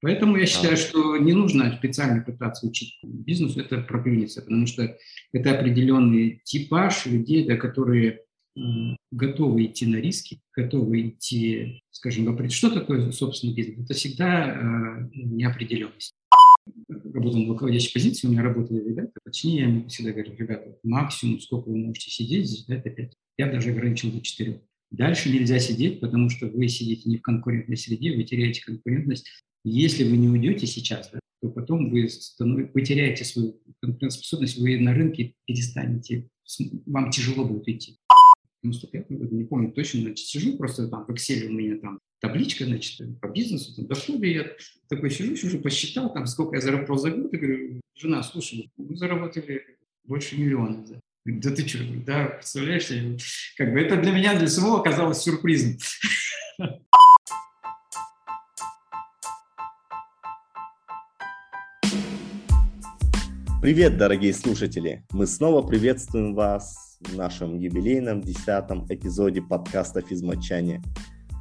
Поэтому я считаю, что не нужно специально пытаться учить бизнесу, это проклюнется, потому что это определенный типаж людей, да, которые готовы идти на риски, готовы идти, скажем, что такое собственный бизнес? Это всегда э, неопределенность. Работал на руководящей позиции, у меня работали ребята, точнее, я им всегда говорю, ребята, максимум, сколько вы можете сидеть здесь, да, это 5. Я даже ограничил до 4. Дальше нельзя сидеть, потому что вы сидите не в конкурентной среде, вы теряете конкурентность. Если вы не уйдете сейчас, да, то потом вы, теряете свою конкурентоспособность, вы на рынке перестанете, вам тяжело будет идти. 95 году, не помню точно, значит, сижу просто там в Excel у меня там табличка, значит, по бизнесу, там, доходы, я такой сижу, сижу, посчитал, там, сколько я заработал за год, и говорю, жена, слушай, мы заработали больше миллиона. Да, да ты что, да, представляешь, как бы это для меня, для самого оказалось сюрпризом. Привет, дорогие слушатели! Мы снова приветствуем вас в нашем юбилейном десятом эпизоде подкаста «Физматчане».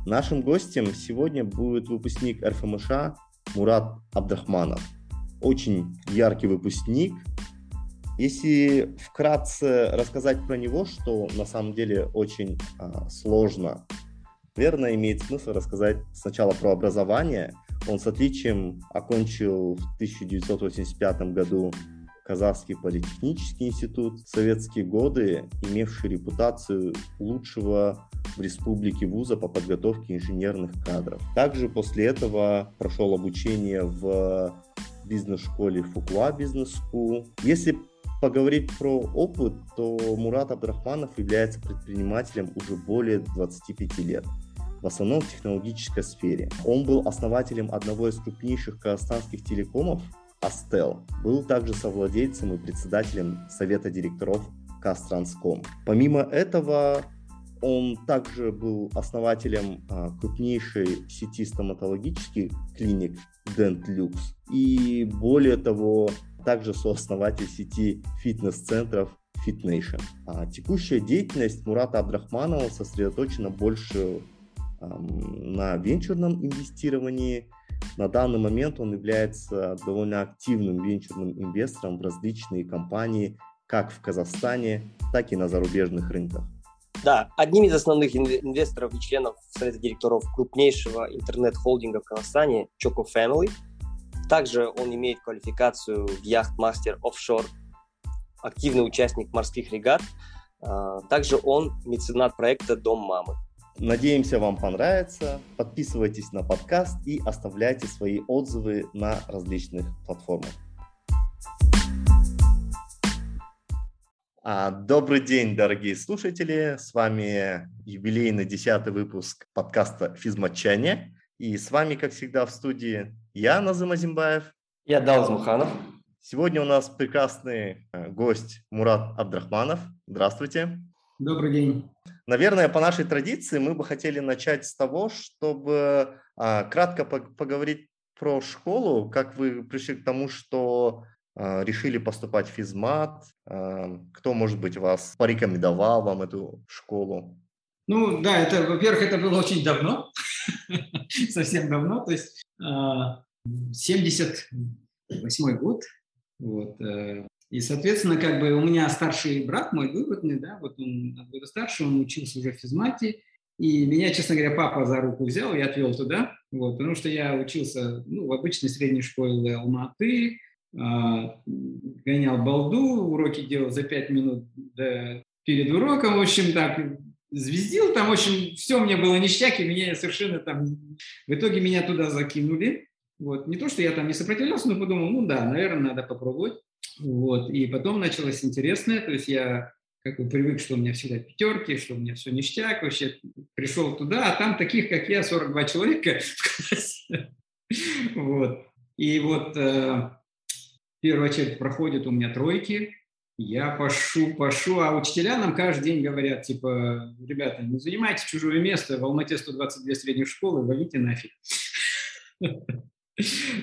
Нашим гостем сегодня будет выпускник РФМШ Мурат Абдрахманов. Очень яркий выпускник. Если вкратце рассказать про него, что на самом деле очень а, сложно, наверное, имеет смысл рассказать сначала про образование. Он с отличием окончил в 1985 году Казахский политехнический институт, в советские годы имевший репутацию лучшего в республике вуза по подготовке инженерных кадров. Также после этого прошел обучение в бизнес-школе Фукуа Бизнес School. Если поговорить про опыт, то Мурат Абдрахманов является предпринимателем уже более 25 лет в основном в технологической сфере. Он был основателем одного из крупнейших казахстанских телекомов Астел. Был также совладельцем и председателем совета директоров Кастранском. Помимо этого, он также был основателем а, крупнейшей сети стоматологических клиник DentLux. И более того, также сооснователь сети фитнес-центров FitNation. А текущая деятельность Мурата Абдрахманова сосредоточена больше эм, на венчурном инвестировании, на данный момент он является довольно активным венчурным инвестором в различные компании как в Казахстане, так и на зарубежных рынках. Да, одним из основных инвесторов и членов совета директоров крупнейшего интернет-холдинга в Казахстане Choco Family. Также он имеет квалификацию в яхт-мастер офшор, активный участник морских регат. А, также он меценат проекта «Дом мамы». Надеемся, вам понравится. Подписывайтесь на подкаст и оставляйте свои отзывы на различных платформах. А, добрый день, дорогие слушатели. С вами юбилейный десятый выпуск подкаста «Физматчане». И с вами, как всегда, в студии я, Назым Азимбаев. Я Далз Муханов. Сегодня у нас прекрасный э, гость Мурат Абдрахманов. Здравствуйте. Добрый день. Наверное, по нашей традиции мы бы хотели начать с того, чтобы а, кратко поговорить про школу, как вы пришли к тому, что а, решили поступать в физмат, а, кто, может быть, вас порекомендовал вам эту школу? Ну, да, это, во-первых, это было очень давно, совсем давно, то есть 78 год, вот, э, и, соответственно, как бы у меня старший брат, мой двоюродный, да, вот он года старше, он учился уже в физмате, и меня, честно говоря, папа за руку взял и отвел туда, вот, потому что я учился ну, в обычной средней школе Алматы, э, гонял балду, уроки делал за пять минут до, перед уроком, в общем, так, звездил, там, в общем, все мне было ништяк, и меня совершенно там... В итоге меня туда закинули, вот, не то, что я там не сопротивлялся, но подумал, ну да, наверное, надо попробовать. Вот. И потом началось интересное, то есть я как бы привык, что у меня всегда пятерки, что у меня все ништяк, вообще пришел туда, а там таких, как я, 42 человека в. Вот. И вот э, первая часть проходит у меня тройки, я пошу, пошу, а учителя нам каждый день говорят, типа, ребята, не занимайте чужое место, в Алмате 122 средних школы, валите нафиг.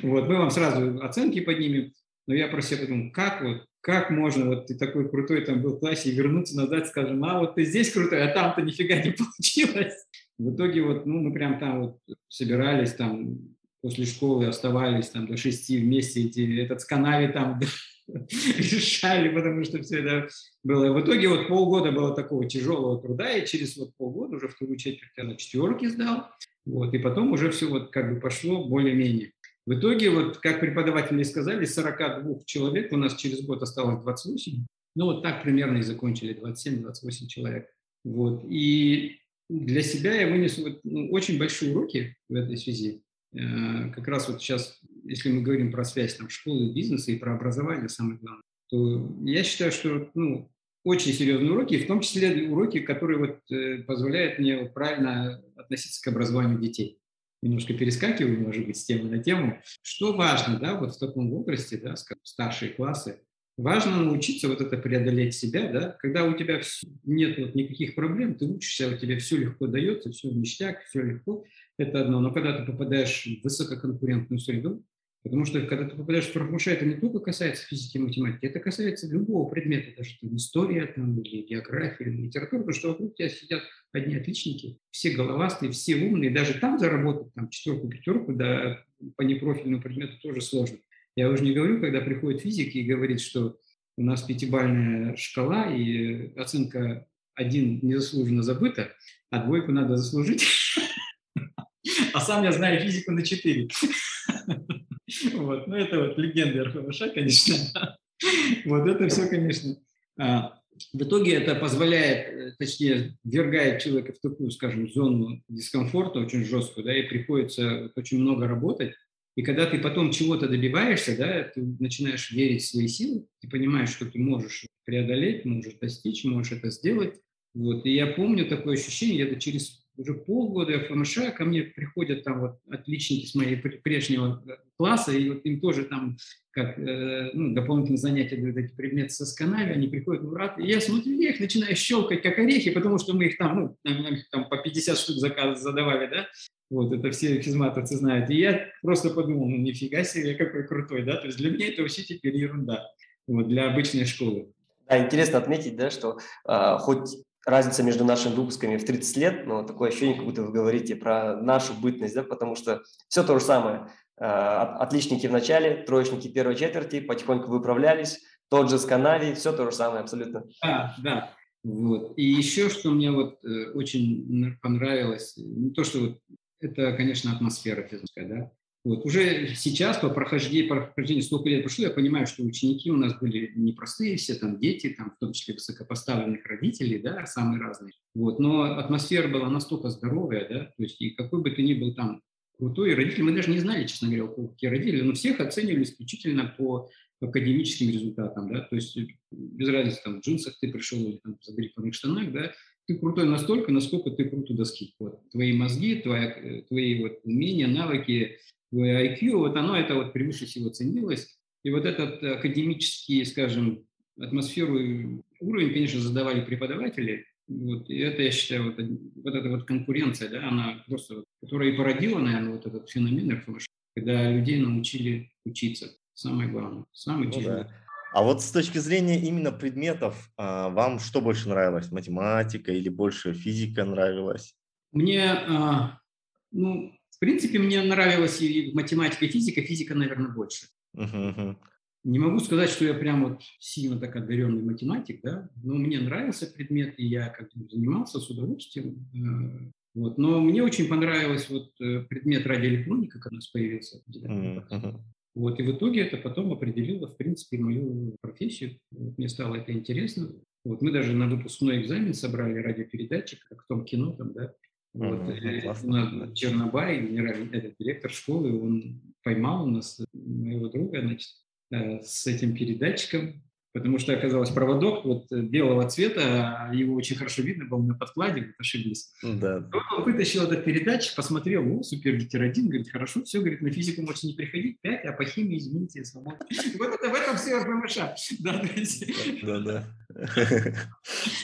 Вот, мы вам сразу оценки поднимем. Но я про себя подумал, как вот, как можно, вот ты такой крутой там был в классе, и вернуться назад, скажем, а вот ты здесь крутой, а там-то нифига не получилось. В итоге вот, ну, мы прям там вот собирались, там после школы оставались там до шести вместе, эти, этот с канаве там решали, потому что все это было. В итоге вот полгода было такого тяжелого труда, и через вот полгода уже вторую четверть я на четверке сдал, вот, и потом уже все вот как бы пошло более-менее. В итоге, вот как преподаватели сказали, 42 человек у нас через год осталось 28. Ну, вот так примерно и закончили, 27-28 человек. Вот. И для себя я вынес вот, ну, очень большие уроки в этой связи. Э, как раз вот сейчас, если мы говорим про связь там, школы, бизнеса и про образование, самое главное, то я считаю, что ну, очень серьезные уроки, в том числе уроки, которые вот, э, позволяют мне правильно относиться к образованию детей. Немножко перескакиваю, может быть, с темы на тему. Что важно, да, вот в таком возрасте, да, старшие классы, Важно научиться вот это преодолеть себя, да, когда у тебя нет вот никаких проблем, ты учишься, у тебя все легко дается, все ништяк, все легко, это одно. Но когда ты попадаешь в высококонкурентную среду, потому что когда ты попадаешь в профмуша, это не только касается физики и математики, это касается любого предмета, даже там, история там, или география, или литература, потому что вокруг тебя сидят одни отличники, все головастые, все умные, даже там заработать там, четверку, пятерку, да, по непрофильному предмету тоже сложно. Я уже не говорю, когда приходит физик и говорит, что у нас пятибальная шкала, и оценка один незаслуженно забыта, а двойку надо заслужить. А сам я знаю физику на 4. Вот. Ну, это вот легенда РФВШ, конечно. Вот это все, конечно. А, в итоге это позволяет, э, точнее, ввергает человека в такую, скажем, зону дискомфорта очень жесткую, да, и приходится очень много работать, и когда ты потом чего-то добиваешься, да, ты начинаешь верить в свои силы, ты понимаешь, что ты можешь преодолеть, можешь достичь, можешь это сделать. Вот. И я помню такое ощущение, где-то через уже полгода ФМШ ко мне приходят там вот отличники с моей прежнего э, класса, и вот им тоже там как э, ну, дополнительные занятия дают эти предметы со сканами, они приходят в рад, и я смотрю, я их начинаю щелкать как орехи, потому что мы их там, ну, там по 50 штук заказ задавали, да, вот, это все физматовцы знают. И я просто подумал, ну, нифига себе, какой крутой, да, то есть для меня это вообще теперь ерунда, вот, для обычной школы. Да, интересно отметить, да, что э, хоть разница между нашими выпусками в 30 лет, но такое ощущение, как будто вы говорите про нашу бытность, да, потому что все то же самое. Э, отличники в начале, троечники первой четверти, потихоньку выправлялись, тот же с канаве, все то же самое абсолютно. Да, да. Вот. И еще, что мне вот э, очень понравилось, не то, что вот это, конечно, атмосфера физическая, да. Вот. Уже сейчас по прохождению, по прохождению столько лет прошло, я понимаю, что ученики у нас были непростые все, там дети, там, в том числе высокопоставленных родителей, да, самые разные. Вот. Но атмосфера была настолько здоровая, да, то есть и какой бы ты ни был там крутой родитель, мы даже не знали, честно говоря, какие родители, но всех оценивали исключительно по академическим результатам, да, то есть без разницы, там, в джинсах ты пришел или там, в задрипанных штанах, да, ты крутой настолько, насколько ты крут у доски. Вот. Твои мозги, твои, твои вот умения, навыки, IQ, вот оно это вот превыше всего ценилось. И вот этот академический, скажем, атмосферу уровень, конечно, задавали преподаватели. Вот, и это, я считаю, вот, вот эта вот конкуренция, да, она просто, которая и породила, наверное, вот этот феномен РФМШ, когда людей научили учиться. Самое главное, самое ну, тяжелое. Да. А вот с точки зрения именно предметов, а, вам что больше нравилось? Математика или больше физика нравилась? Мне, а, ну, в принципе, мне нравилась и математика, и физика. Физика, наверное, больше. Uh-huh. Не могу сказать, что я прям вот сильно так одаренный математик, да, но мне нравился предмет, и я как бы занимался с удовольствием. Э, вот. Но мне очень понравился вот э, предмет радиоэлектроника, когда у нас появился. Uh-huh. Вот, и в итоге это потом определило, в принципе, мою профессию. Вот, мне стало это интересно. Вот, мы даже на выпускной экзамен собрали радиопередатчик, как в том кино там, да. Вот, mm-hmm, генеральный этот директор школы, он поймал у нас моего друга, значит, э, с этим передатчиком, потому что оказалось проводок вот э, белого цвета, а его очень хорошо видно было на подкладе, вот ошиблись. Да. Он вытащил этот передатчик, посмотрел, о, супер, один, говорит, хорошо, все, говорит, на физику можете не приходить, 5, а по химии, извините, свободно. Вот это в этом все РПМШ. Да, да, да.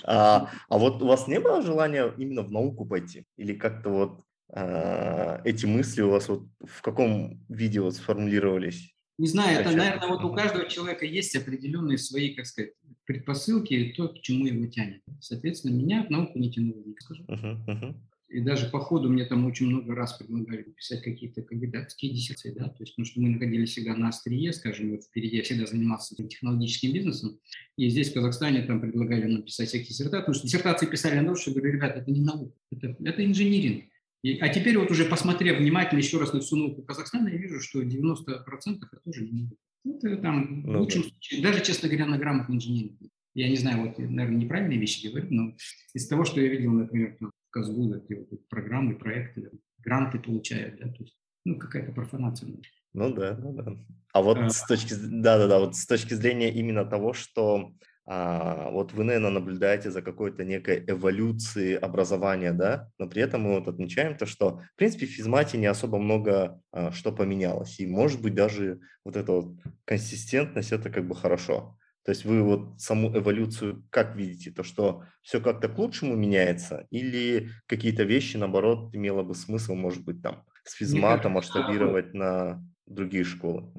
А, а вот у вас не было желания именно в науку пойти? Или как-то вот а, эти мысли у вас вот в каком виде вот сформулировались? Не знаю, это, наверное, вот у каждого человека есть определенные свои, как сказать, предпосылки, то, к чему его тянет. Соответственно, меня в науку не тянуло, не скажу. Uh-huh, uh-huh. И даже по ходу мне там очень много раз предлагали писать какие-то кандидатские диссертации, да, то есть, потому что мы находились всегда на острие, скажем, вот впереди я всегда занимался технологическим бизнесом, и здесь в Казахстане там предлагали нам писать всякие диссертации, потому что диссертации писали на то, что, говорю, ребята, это не наука, это, это инжиниринг. И, а теперь вот уже посмотрев внимательно еще раз на всю науку Казахстана, я вижу, что 90% это тоже не. Это там ну, в лучшем да. случае, даже, честно говоря, на грамотный инженеринг. Я не знаю, вот, наверное, неправильные вещи говорю, но из того, что я видел, например, в Казгу, где вот программы, проекты, гранты получают, да, то есть, ну, какая-то профанация. Ну да, ну да. А вот а, с точки, да, да, да, вот с точки зрения именно того, что вот вы, наверное, наблюдаете за какой-то некой эволюцией образования, да, но при этом мы вот отмечаем то, что, в принципе, в физмате не особо много а, что поменялось, и, может быть, даже вот эта вот консистентность, это как бы хорошо. То есть вы вот саму эволюцию как видите? То, что все как-то к лучшему меняется или какие-то вещи, наоборот, имело бы смысл, может быть, там с физмата масштабировать на другие школы?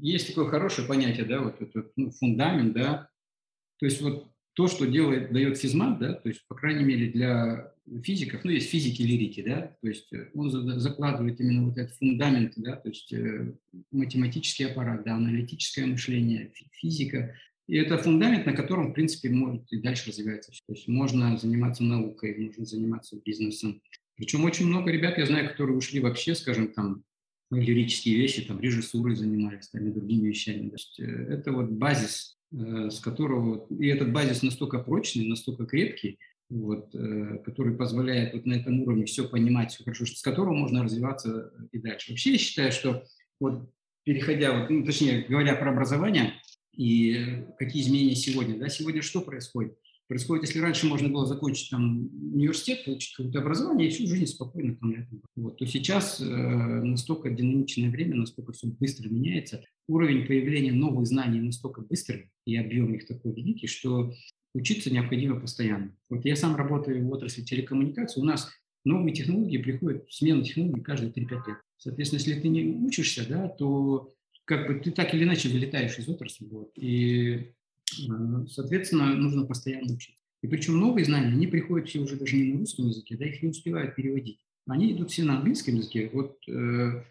Есть такое хорошее понятие, да, вот этот ну, фундамент, да. То есть вот то, что делает, дает физмат, да, то есть, по крайней мере, для физиков, ну, есть физики лирики, да, то есть э, он закладывает именно вот этот фундамент, да, то есть э, математический аппарат, да, аналитическое мышление, физика, и это фундамент, на котором, в принципе, может и дальше развиваться. То есть можно заниматься наукой, можно заниматься бизнесом. Причем очень много ребят, я знаю, которые ушли вообще, скажем, там, лирические вещи, там, режиссурой занимались, там, и другими вещами. То есть э, это вот базис, с которого... И этот базис настолько прочный, настолько крепкий, вот, э, который позволяет вот на этом уровне все понимать, все хорошо, с которого можно развиваться и дальше. Вообще я считаю, что вот переходя, вот, ну, точнее говоря про образование, и какие изменения сегодня. Да? Сегодня что происходит? Происходит, если раньше можно было закончить там университет, получить какое-то образование и всю жизнь спокойно там этом. Вот, то сейчас э, настолько динамичное время, настолько все быстро меняется, уровень появления новых знаний настолько быстрый и объем их такой великий, что учиться необходимо постоянно. Вот я сам работаю в отрасли телекоммуникации, у нас новые технологии приходят, смена технологий каждые 3-5 лет. Соответственно, если ты не учишься, да, то как бы ты так или иначе вылетаешь из отрасли. Вот, и, соответственно, нужно постоянно учиться. И причем новые знания, они приходят все уже даже не на русском языке, да, их не успевают переводить. Они идут все на английском языке. Вот э,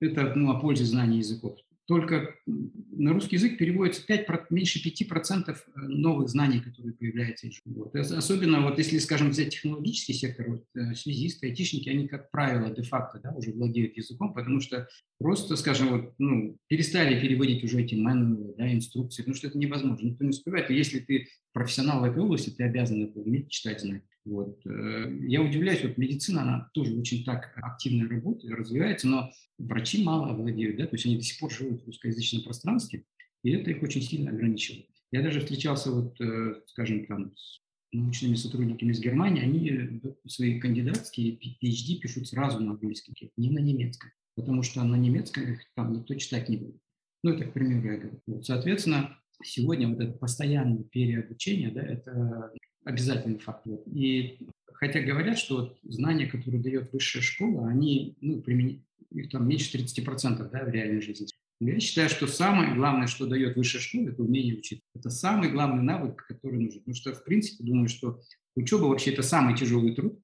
это ну, о пользе знаний языков только на русский язык переводится 5, меньше 5% э, новых знаний, которые появляются. Вот. Особенно вот если, скажем, взять технологический сектор, вот, э, связисты, айтишники, они, как правило, де-факто да, уже владеют языком, потому что просто, скажем, вот, ну, перестали переводить уже эти мануалы, да, инструкции, потому что это невозможно, никто не успевает. И если ты профессионал в этой области, ты обязан это уметь читать, знать. Вот. Э, я удивляюсь, вот медицина, она тоже очень так активно работает, развивается, но врачи мало владеют, да, то есть они до сих пор живут в русскоязычном пространстве, и это их очень сильно ограничивает. Я даже встречался, вот, э, скажем, там, с научными сотрудниками из Германии, они свои кандидатские PhD пишут сразу на английском, не на немецком, потому что на немецком их там никто читать не будет. Ну, это, к примеру, я говорю. Вот, соответственно, сегодня вот это постоянное переобучение, да, это обязательный фактор. И хотя говорят, что вот знания, которые дает высшая школа, они, ну, применить, их там меньше 30% да, в реальной жизни. Я считаю, что самое главное, что дает высшая школа, это умение учиться. Это самый главный навык, который нужен. Потому что, в принципе, думаю, что учеба вообще это самый тяжелый труд,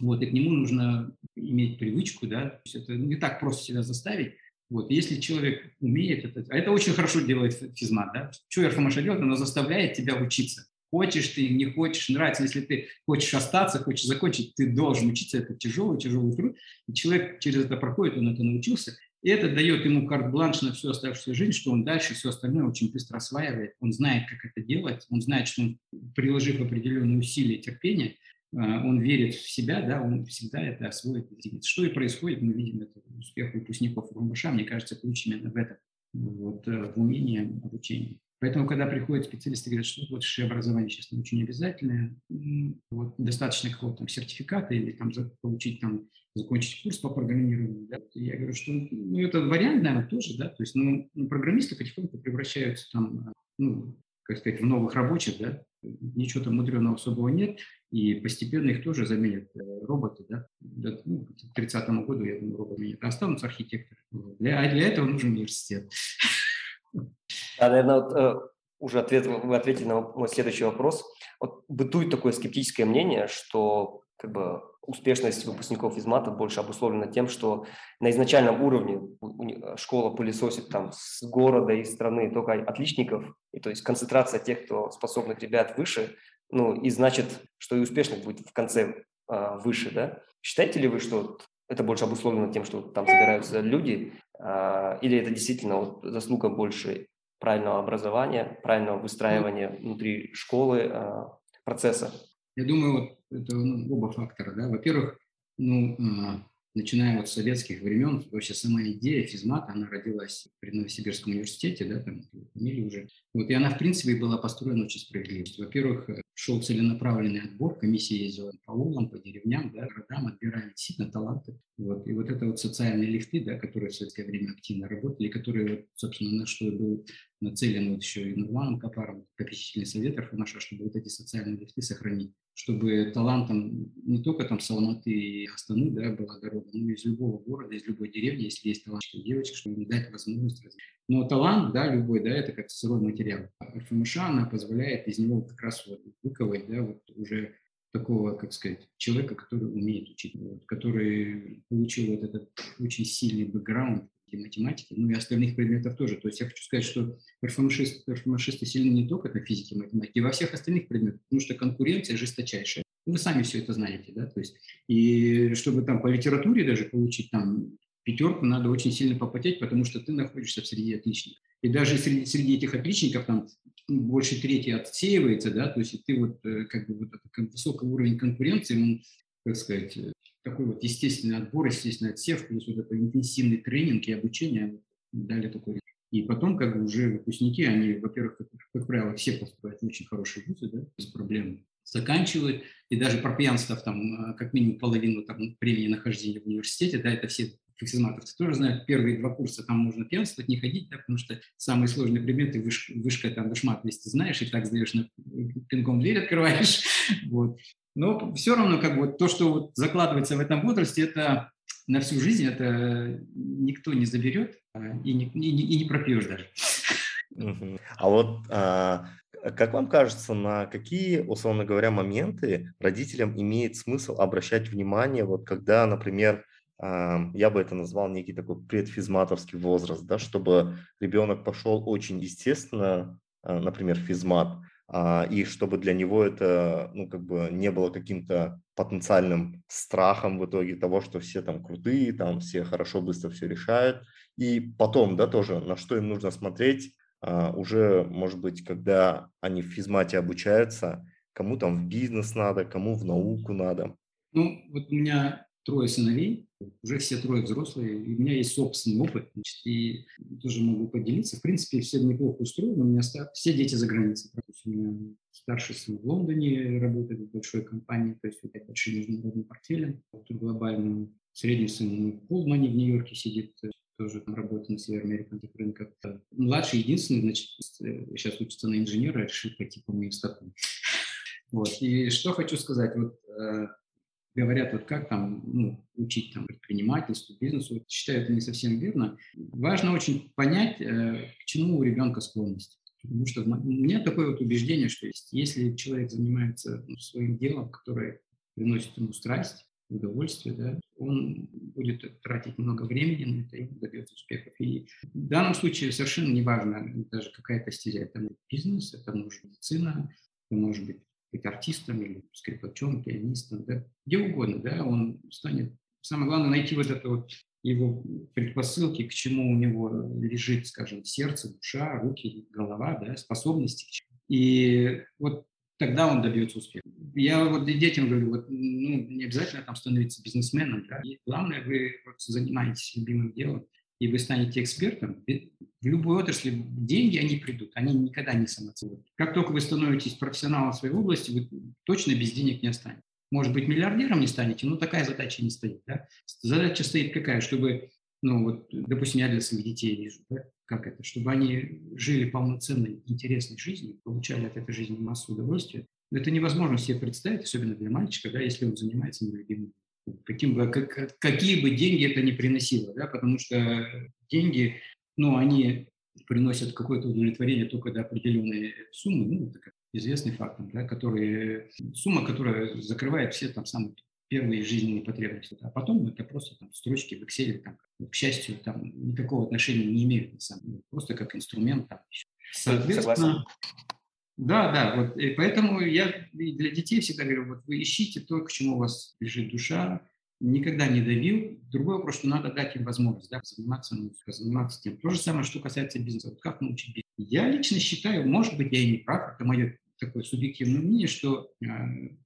вот, и к нему нужно иметь привычку, да, то есть это не так просто себя заставить, вот, если человек умеет это, а это очень хорошо делает физмат, да, что РФМШ делает, она заставляет тебя учиться. Хочешь ты, не хочешь, нравится. Если ты хочешь остаться, хочешь закончить, ты должен учиться. Это тяжелый, тяжелый труд. И человек через это проходит, он это научился. И это дает ему карт-бланш на всю оставшуюся жизнь, что он дальше все остальное очень быстро осваивает. Он знает, как это делать. Он знает, что он, приложив определенные усилия, терпения, а, он верит в себя, да, он всегда это освоит. Что и происходит, мы видим это успех выпускников РМБШ, мне кажется, ключ именно в этом, вот, э, в умении обучения. Поэтому, когда приходят специалисты и говорят, что вот высшее образование сейчас не очень обязательное, вот, достаточно какого-то там сертификата или там получить там, закончить курс по программированию, да, я говорю, что ну, это вариант, наверное, тоже, да, то есть ну, ну программисты потихоньку превращаются там, ну, как сказать, в новых рабочих, да, ничего там мудреного особого нет, и постепенно их тоже заменят э, роботы, да, ну, к 30 году, я думаю, роботы а останутся архитекторы. Для, а для этого нужен университет. Да, наверное, вот, э, уже ответ, вы ответили на мой следующий вопрос. Вот бытует такое скептическое мнение, что как бы успешность выпускников из МАТа больше обусловлена тем, что на изначальном уровне школа пылесосит там с города и страны только отличников, и то есть концентрация тех, кто способных ребят выше, ну и значит, что и успешных будет в конце а, выше, да? Считаете ли вы, что это больше обусловлено тем, что там собираются люди, или это действительно вот заслуга больше правильного образования, правильного выстраивания внутри школы а, процесса? Я думаю, вот это ну, оба фактора. Да? Во-первых, ну, а, начиная вот с советских времен, вообще сама идея физмата, она родилась при Новосибирском университете, да, там фамилия уже. Вот, и она, в принципе, была построена очень справедливо. Во-первых, шел целенаправленный отбор, комиссия ездила по улам, по деревням, да, городам, отбирали действительно таланты. Вот, и вот это вот социальные лифты, да, которые в советское время активно работали, которые, собственно, на что был нацелен вот еще и Нурланом Капаром, попечительный совет РФМШ, чтобы вот эти социальные лифты сохранить, чтобы талантом не только там с Алматы и Астаны, да, была дорога, но из любого города, из любой деревни, если есть талант девочки, чтобы им дать возможность развить. Но талант, да, любой, да, это как сырой материал. РФМШ, она позволяет из него как раз вот выковать, да, вот уже такого, как сказать, человека, который умеет учить, вот, который получил вот этот очень сильный бэкграунд и математики, ну и остальных предметов тоже. То есть я хочу сказать, что РФМШисты, РФМШисты сильны не только на физике, математике, во всех остальных предметах, потому что конкуренция жесточайшая. Вы сами все это знаете, да, то есть, и чтобы там по литературе даже получить там пятерку, надо очень сильно попотеть, потому что ты находишься в среде отличников. И даже среди, среди этих отличников там больше трети отсеивается, да, то есть ты вот э, как бы вот этот высокий уровень конкуренции, он, так сказать, э, такой вот естественный отбор, естественный отсев, плюс вот это интенсивный тренинг и обучение дали такой. И потом как бы уже выпускники, они, во-первых, как, как правило, все поступают в очень хорошие вузы, да, без проблем заканчивают, и даже пропьянствов там э, как минимум половину там, времени нахождения в университете, да, это все фиксиматовцы тоже знают, первые два курса там можно пьянствовать, не ходить, да, потому что самые сложные предметы, вышка, вышка там, вышмат, если ты знаешь, и так сдаешь, на, пинком дверь открываешь, вот. Но все равно, как бы, то, что вот закладывается в этом возрасте, это на всю жизнь, это никто не заберет а, и не, и, и не пропьешь даже. А вот а, как вам кажется, на какие, условно говоря, моменты родителям имеет смысл обращать внимание, вот когда, например, я бы это назвал некий такой предфизматовский возраст, да, чтобы ребенок пошел очень естественно, а, например, физмат, а, и чтобы для него это, ну, как бы не было каким-то потенциальным страхом в итоге того, что все там крутые, там все хорошо, быстро все решают. И потом, да, тоже, на что им нужно смотреть, а, уже, может быть, когда они в физмате обучаются, кому там в бизнес надо, кому в науку надо. Ну, вот у меня трое сыновей, уже все трое взрослые, и у меня есть собственный опыт, значит, и тоже могу поделиться. В принципе, все неплохо устроено, у меня все дети за границей. То есть у меня старший сын в Лондоне работает в большой компании, то есть это большим международным портфелем, глобальным. Средний сын в Полмане в Нью-Йорке сидит, тоже там работает на североамериканских рынках. Младший единственный, значит, сейчас учится на инженера, решил пойти по моим стопам. Вот. И что хочу сказать, вот э, говорят, вот как там ну, учить там, предпринимательству, бизнесу, считаю это не совсем верно. Важно очень понять, э, к чему у ребенка склонность. Потому что у меня такое вот убеждение, что если человек занимается ну, своим делом, которое приносит ему страсть, удовольствие, да, он будет тратить много времени на это и добьется успехов. И в данном случае совершенно не важно даже какая-то стезя. Это может бизнес, это может медицина, это может быть быть артистом или скрипачом, пианистом, да, где угодно, да, он станет. Самое главное найти вот это вот его предпосылки, к чему у него лежит, скажем, сердце, душа, руки, голова, да, способности. И вот тогда он добьется успеха. Я вот детям говорю, вот, ну, не обязательно там становиться бизнесменом, да, и главное, вы вот занимаетесь любимым делом, и вы станете экспертом, в любой отрасли деньги, они придут, они никогда не самоцель. Как только вы становитесь профессионалом в своей области, вы точно без денег не останетесь. Может быть, миллиардером не станете, но такая задача не стоит. Да? Задача стоит какая, чтобы, ну вот, допустим, я для своих детей вижу, да, как это, чтобы они жили полноценной, интересной жизнью, получали от этой жизни массу удовольствия. Это невозможно себе представить, особенно для мальчика, да, если он занимается нелюбимым каким бы, как, какие бы деньги это ни приносило, да, потому что деньги, ну, они приносят какое-то удовлетворение только до определенной суммы, ну, это известный факт, да, который, сумма, которая закрывает все там самые первые жизненные потребности. А потом это просто там, строчки в Excel, там, к счастью, там никакого отношения не имеют на самом деле, просто как инструмент. Там. Соответственно, да, да, вот и поэтому я для детей всегда говорю, вот вы ищите то, к чему у вас лежит душа, никогда не давил. Другой вопрос, что надо дать им возможность да, заниматься музыкой, заниматься тем. То же самое, что касается бизнеса. Вот как научить бизнес? Я лично считаю, может быть, я и не прав, это мое такое субъективное мнение, что э,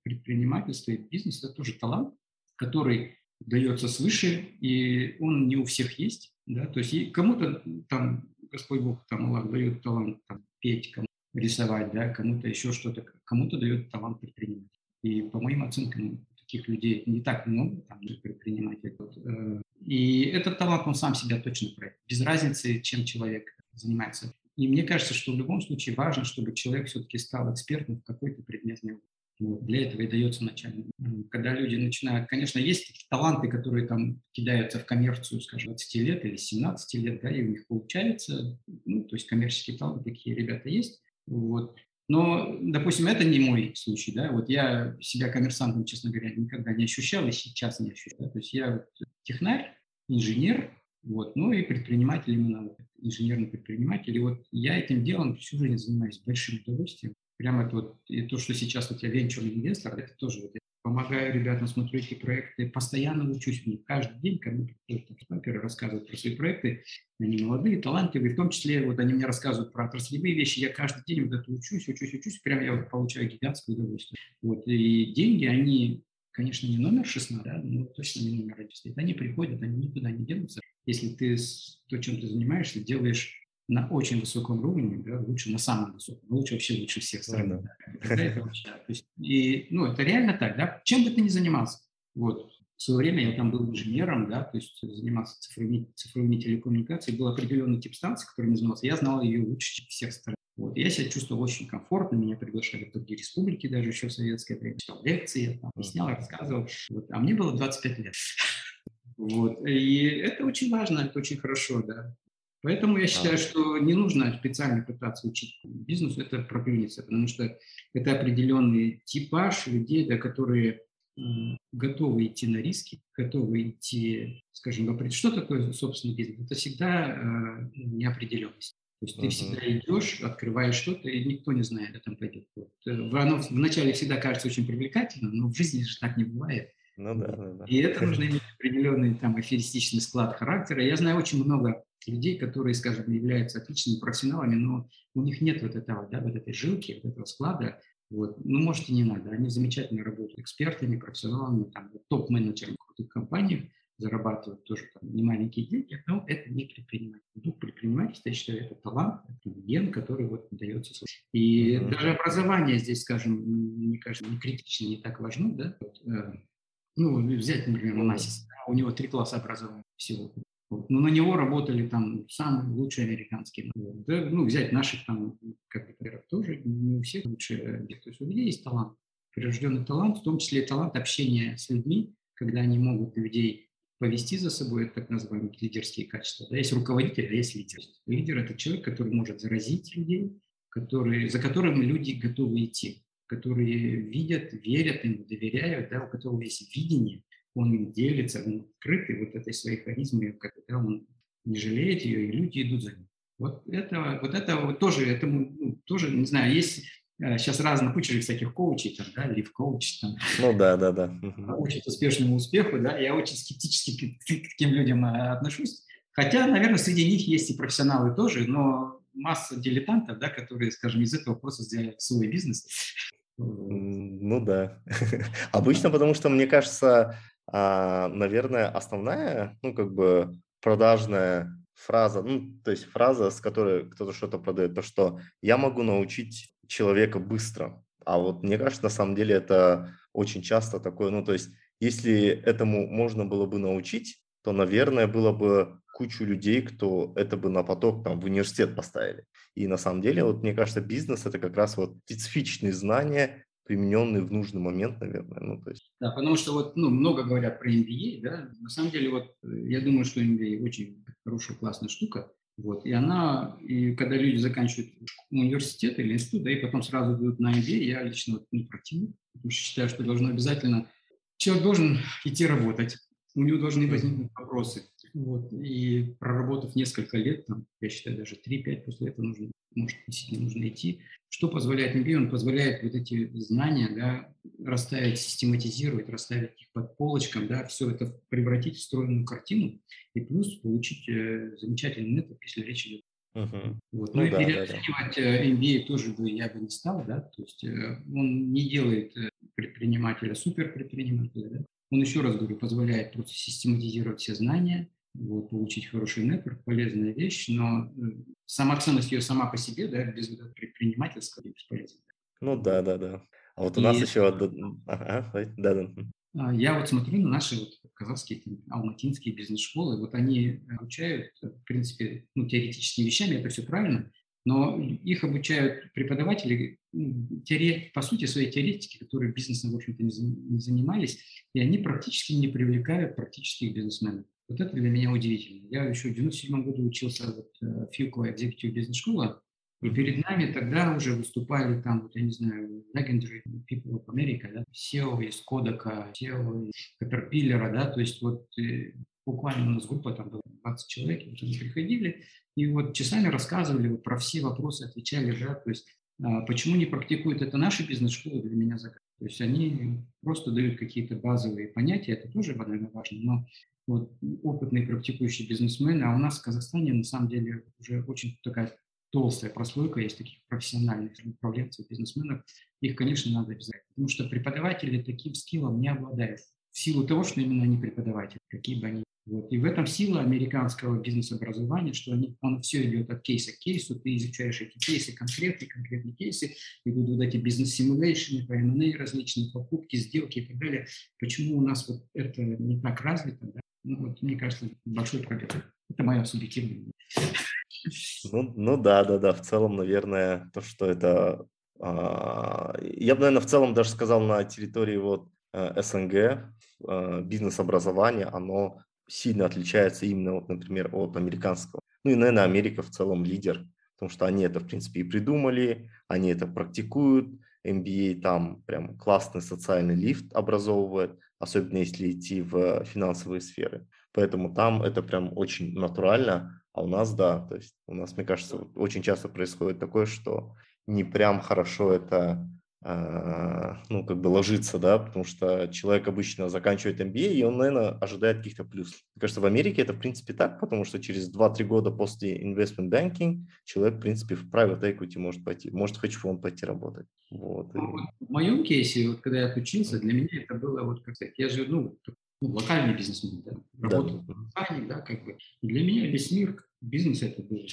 предпринимательство и бизнес – это тоже талант, который дается свыше, и он не у всех есть. Да? То есть кому-то там Господь Бог, там Аллах дает талант там, петь, кому рисовать, да, кому-то еще что-то, кому-то дает талант предпринимать. И по моим оценкам, таких людей не так много, там, предпринимателей. Э, и этот талант, он сам себя точно проявит. Без разницы, чем человек занимается. И мне кажется, что в любом случае важно, чтобы человек все-таки стал экспертом в какой-то предметной области. Вот, для этого и дается начальный. Когда люди начинают, конечно, есть таланты, которые там кидаются в коммерцию, скажем, 20 лет или 17 лет, да, и у них получается, ну, то есть коммерческие таланты такие ребята есть, вот. Но, допустим, это не мой случай, да, вот я себя коммерсантом, честно говоря, никогда не ощущал и сейчас не ощущаю, то есть я технарь, инженер, вот, ну и предприниматель именно, инженерный предприниматель, и вот я этим делом всю жизнь занимаюсь большим удовольствием, прямо это вот, и то, что сейчас вот я венчурный инвестор, это тоже вот помогаю ребятам, смотрю эти проекты, постоянно учусь в них. Каждый день ко мне приходят сталкеры, рассказывают про свои проекты. Они молодые, талантливые, в том числе вот они мне рассказывают про отраслевые вещи. Я каждый день вот это учусь, учусь, учусь, прямо я вот получаю гигантское удовольствие. Вот, и деньги, они, конечно, не номер 16, да, но точно не номер 11. Они приходят, они никуда не денутся. Если ты то, чем ты занимаешься, делаешь на очень высоком уровне, да, лучше на самом высоком, ну, лучше вообще лучше всех стран. Да. Это, да, то есть, и, ну, это реально так, да, чем бы ты ни занимался. Вот, в свое время я там был инженером, да, то есть занимался цифровыми, цифровыми телекоммуникациями, был определенный тип станции, который занимался, я знал ее лучше, чем всех стран. Вот, я себя чувствовал очень комфортно, меня приглашали в другие республики, даже еще в советское время, читал лекции, я там объяснял, рассказывал, вот, а мне было 25 лет. Вот. И это очень важно, это очень хорошо, да. Поэтому я считаю, что не нужно специально пытаться учить бизнесу, это проклюнется, потому что это определенный типаж людей, да, которые готовы идти на риски, готовы идти, скажем, вопросить, что такое собственный бизнес? Это всегда э, неопределенность. То есть uh-huh. ты всегда идешь, открываешь что-то, и никто не знает, это там пойдет. Вот. Э, оно вначале всегда кажется очень привлекательным, но в жизни же так не бывает. Ну, да, да, да. И это нужно иметь определенный там аферистичный склад характера. Я знаю очень много людей, которые, скажем, являются отличными профессионалами, но у них нет вот этого, да, вот этой жилки, вот этого склада. Вот. Ну, может, и не надо. Они замечательно работают экспертами, профессионалами, там, топ-менеджерами крутых компаний, зарабатывают тоже там немаленькие деньги, но это не предприниматель. Дух предпринимательства, я считаю, это талант, это ген, который вот дается. И mm-hmm. даже образование здесь, скажем, мне кажется, не критично, не так важно, да. Вот, э, ну, взять, например, Масис, у него три класса образования всего. Но на него работали там самые лучшие американские. Да, ну, взять наших там, например, тоже не у всех лучшие. То есть у людей есть талант, прирожденный талант, в том числе талант общения с людьми, когда они могут людей повести за собой, это так называемые лидерские качества. Да, есть руководитель, а есть лидер. Лидер – это человек, который может заразить людей, который, за которым люди готовы идти, которые видят, верят им, доверяют, да, у которого есть видение, он им делится, он открытый вот этой своей харизмой, когда он не жалеет ее, и люди идут за ним. Вот это, вот это вот тоже, этому, ну, тоже, не знаю, есть сейчас э, разных куча всяких коучей, там, да, лив-коуч, там, ну да, да, да. учат успешному успеху, да, я очень скептически к, к таким людям э, отношусь. Хотя, наверное, среди них есть и профессионалы тоже, но масса дилетантов, да, которые, скажем, из этого просто сделали свой бизнес. Ну да. Обычно потому что, мне кажется, а, наверное, основная, ну, как бы продажная фраза, ну, то есть фраза, с которой кто-то что-то продает, то, что я могу научить человека быстро. А вот мне кажется, на самом деле это очень часто такое, ну, то есть если этому можно было бы научить, то, наверное, было бы кучу людей, кто это бы на поток там в университет поставили. И на самом деле, вот мне кажется, бизнес это как раз вот специфичные знания, примененный в нужный момент, наверное. Ну, то есть. Да, потому что вот, ну, много говорят про MBA, да, на самом деле вот э, я думаю, что MBA очень хорошая, классная штука, вот, и она, и когда люди заканчивают университет или институт, да, и потом сразу идут на MBA, я лично вот не противник, потому что считаю, что должно обязательно человек должен идти работать, у него должны возникнуть вопросы. Вот. И проработав несколько лет, там, я считаю, даже 3-5 после этого нужно, может, действительно нужно идти. Что позволяет MBA? Он позволяет вот эти знания да, расставить, систематизировать, расставить их под полочком, да, все это превратить в стройную картину и плюс получить э, замечательный нетворк, если речь идет Uh-huh. Вот. Ну, ну и да, переоценивать да, да. MBA тоже бы я бы не стал, да, то есть э, он не делает э, предпринимателя суперпредпринимателя, да? он еще раз говорю, позволяет просто систематизировать все знания, вот, получить хороший нетворк, полезная вещь, но э, сама ценность ее сама по себе, да, без вот предпринимательского бесполезна. Ну да, да, да. А вот у и... нас еще... Ага, да, да. А, я вот смотрю на наши вот казахские, алматинские бизнес-школы, вот они обучают, в принципе, ну, теоретическими вещами, это все правильно, но их обучают преподаватели, теоре, по сути, своей теоретики, которые бизнесом, в общем-то, не занимались, и они практически не привлекают практических бизнесменов. Вот это для меня удивительно. Я еще в 97 году учился вот, в Филко Executive Business School, и перед нами тогда уже выступали там, вот я не знаю, legendary people of America, да, SEO из Кодека, SEO из Caterpillar, да, то есть вот э, буквально у нас группа там была 20 человек, вот они приходили, и вот часами рассказывали вот про все вопросы, отвечали, да, то есть а, почему не практикуют это наши бизнес-школы, для меня загадка. То есть они просто дают какие-то базовые понятия, это тоже, наверное, важно, но вот опытные практикующие бизнесмены, а у нас в Казахстане на самом деле уже очень такая толстая прослойка есть таких профессиональных управленцев, бизнесменов, их, конечно, надо обязательно. Потому что преподаватели таким скиллом не обладают. В силу того, что именно они преподаватели, какие бы они вот. И в этом сила американского бизнес-образования, что они, он все идет от кейса к кейсу, ты изучаешь эти кейсы, конкретные, конкретные кейсы, идут вот эти бизнес-симуляции, по M&A различные покупки, сделки и так далее. Почему у нас вот это не так развито? Да? Ну, вот, мне кажется, большой пробел. Это мое субъективное. Ну, ну да, да, да. В целом, наверное, то, что это... А, я бы, наверное, в целом даже сказал на территории вот э, СНГ э, бизнес-образование, оно сильно отличается именно, вот, например, от американского. Ну и, наверное, Америка в целом лидер, потому что они это, в принципе, и придумали, они это практикуют, MBA там прям классный социальный лифт образовывает, особенно если идти в финансовые сферы. Поэтому там это прям очень натурально, а у нас, да, то есть у нас, мне кажется, очень часто происходит такое, что не прям хорошо это а, ну, как бы ложится, да, потому что человек обычно заканчивает MBA, и он, наверное, ожидает каких-то плюсов. Мне кажется, в Америке это, в принципе, так, потому что через 2-3 года после investment banking человек, в принципе, в private equity может пойти, может в hedge fund пойти работать. Вот. Ну, в моем кейсе, вот, когда я отучился, для меня это было, вот, как сказать, я же, ну, ну локальный бизнесмен, да, работал да. в компании, да, как бы. И для меня весь мир, бизнес это был,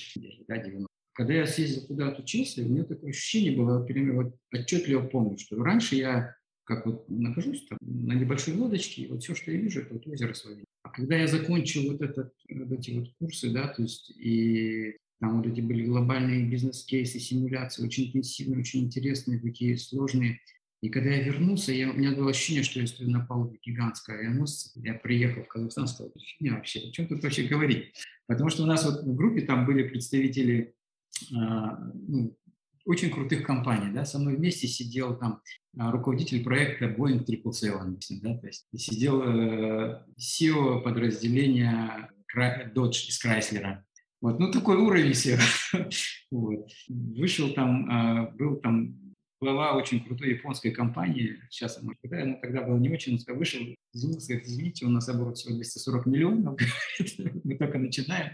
да, 90 когда я съездил туда, отучился, у меня такое ощущение было, например, вот отчетливо помню, что раньше я как вот нахожусь там на небольшой лодочке, и вот все, что я вижу, это вот озеро Словения. А когда я закончил вот, этот, вот эти вот курсы, да, то есть и там вот эти были глобальные бизнес-кейсы, симуляции, очень интенсивные, очень интересные, такие сложные. И когда я вернулся, я, у меня было ощущение, что я стою на палубе гигантского авианосца. Я приехал в Казахстан, сказал, фигня вообще, о чем тут вообще говорить? Потому что у нас вот в группе там были представители а, ну, очень крутых компаний. Да? Со мной вместе сидел там а, руководитель проекта Boeing 777, да? то есть сидел э, SEO подразделения Dodge из Chrysler. Вот, ну такой уровень всех. вот. Вышел там, а, был там глава очень крутой японской компании, сейчас она, тогда, она тогда была не очень, он вышел, извинился, говорит, извините, у нас оборот всего 240 миллионов, мы только начинаем.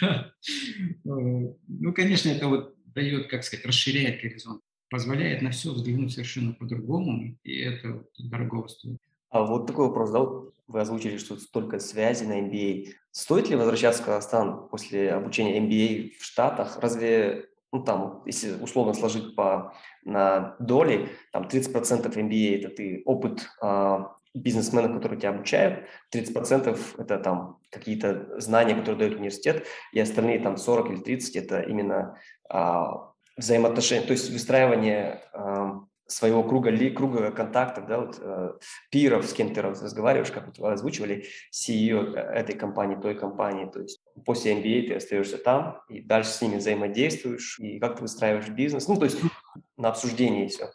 ну, конечно, это вот дает, как сказать, расширяет горизонт, позволяет на все взглянуть совершенно по-другому, и это дорого стоит. А вот такой вопрос, да, вы озвучили, что столько связей на MBA. Стоит ли возвращаться в Казахстан после обучения MBA в Штатах? Разве ну, там, если условно сложить по на доли, там 30% MBA – это ты опыт э, бизнесмена, который тебя обучает, 30% – это там какие-то знания, которые дает университет, и остальные там 40 или 30 – это именно э, взаимоотношения, то есть выстраивание э, своего круга, ли, круга контактов, да, вот, э, пиров, с кем ты разговариваешь, как вот вы озвучивали, CEO этой компании, той компании, то есть после MBA ты остаешься там, и дальше с ними взаимодействуешь, и как ты выстраиваешь бизнес, ну, то есть на обсуждение все.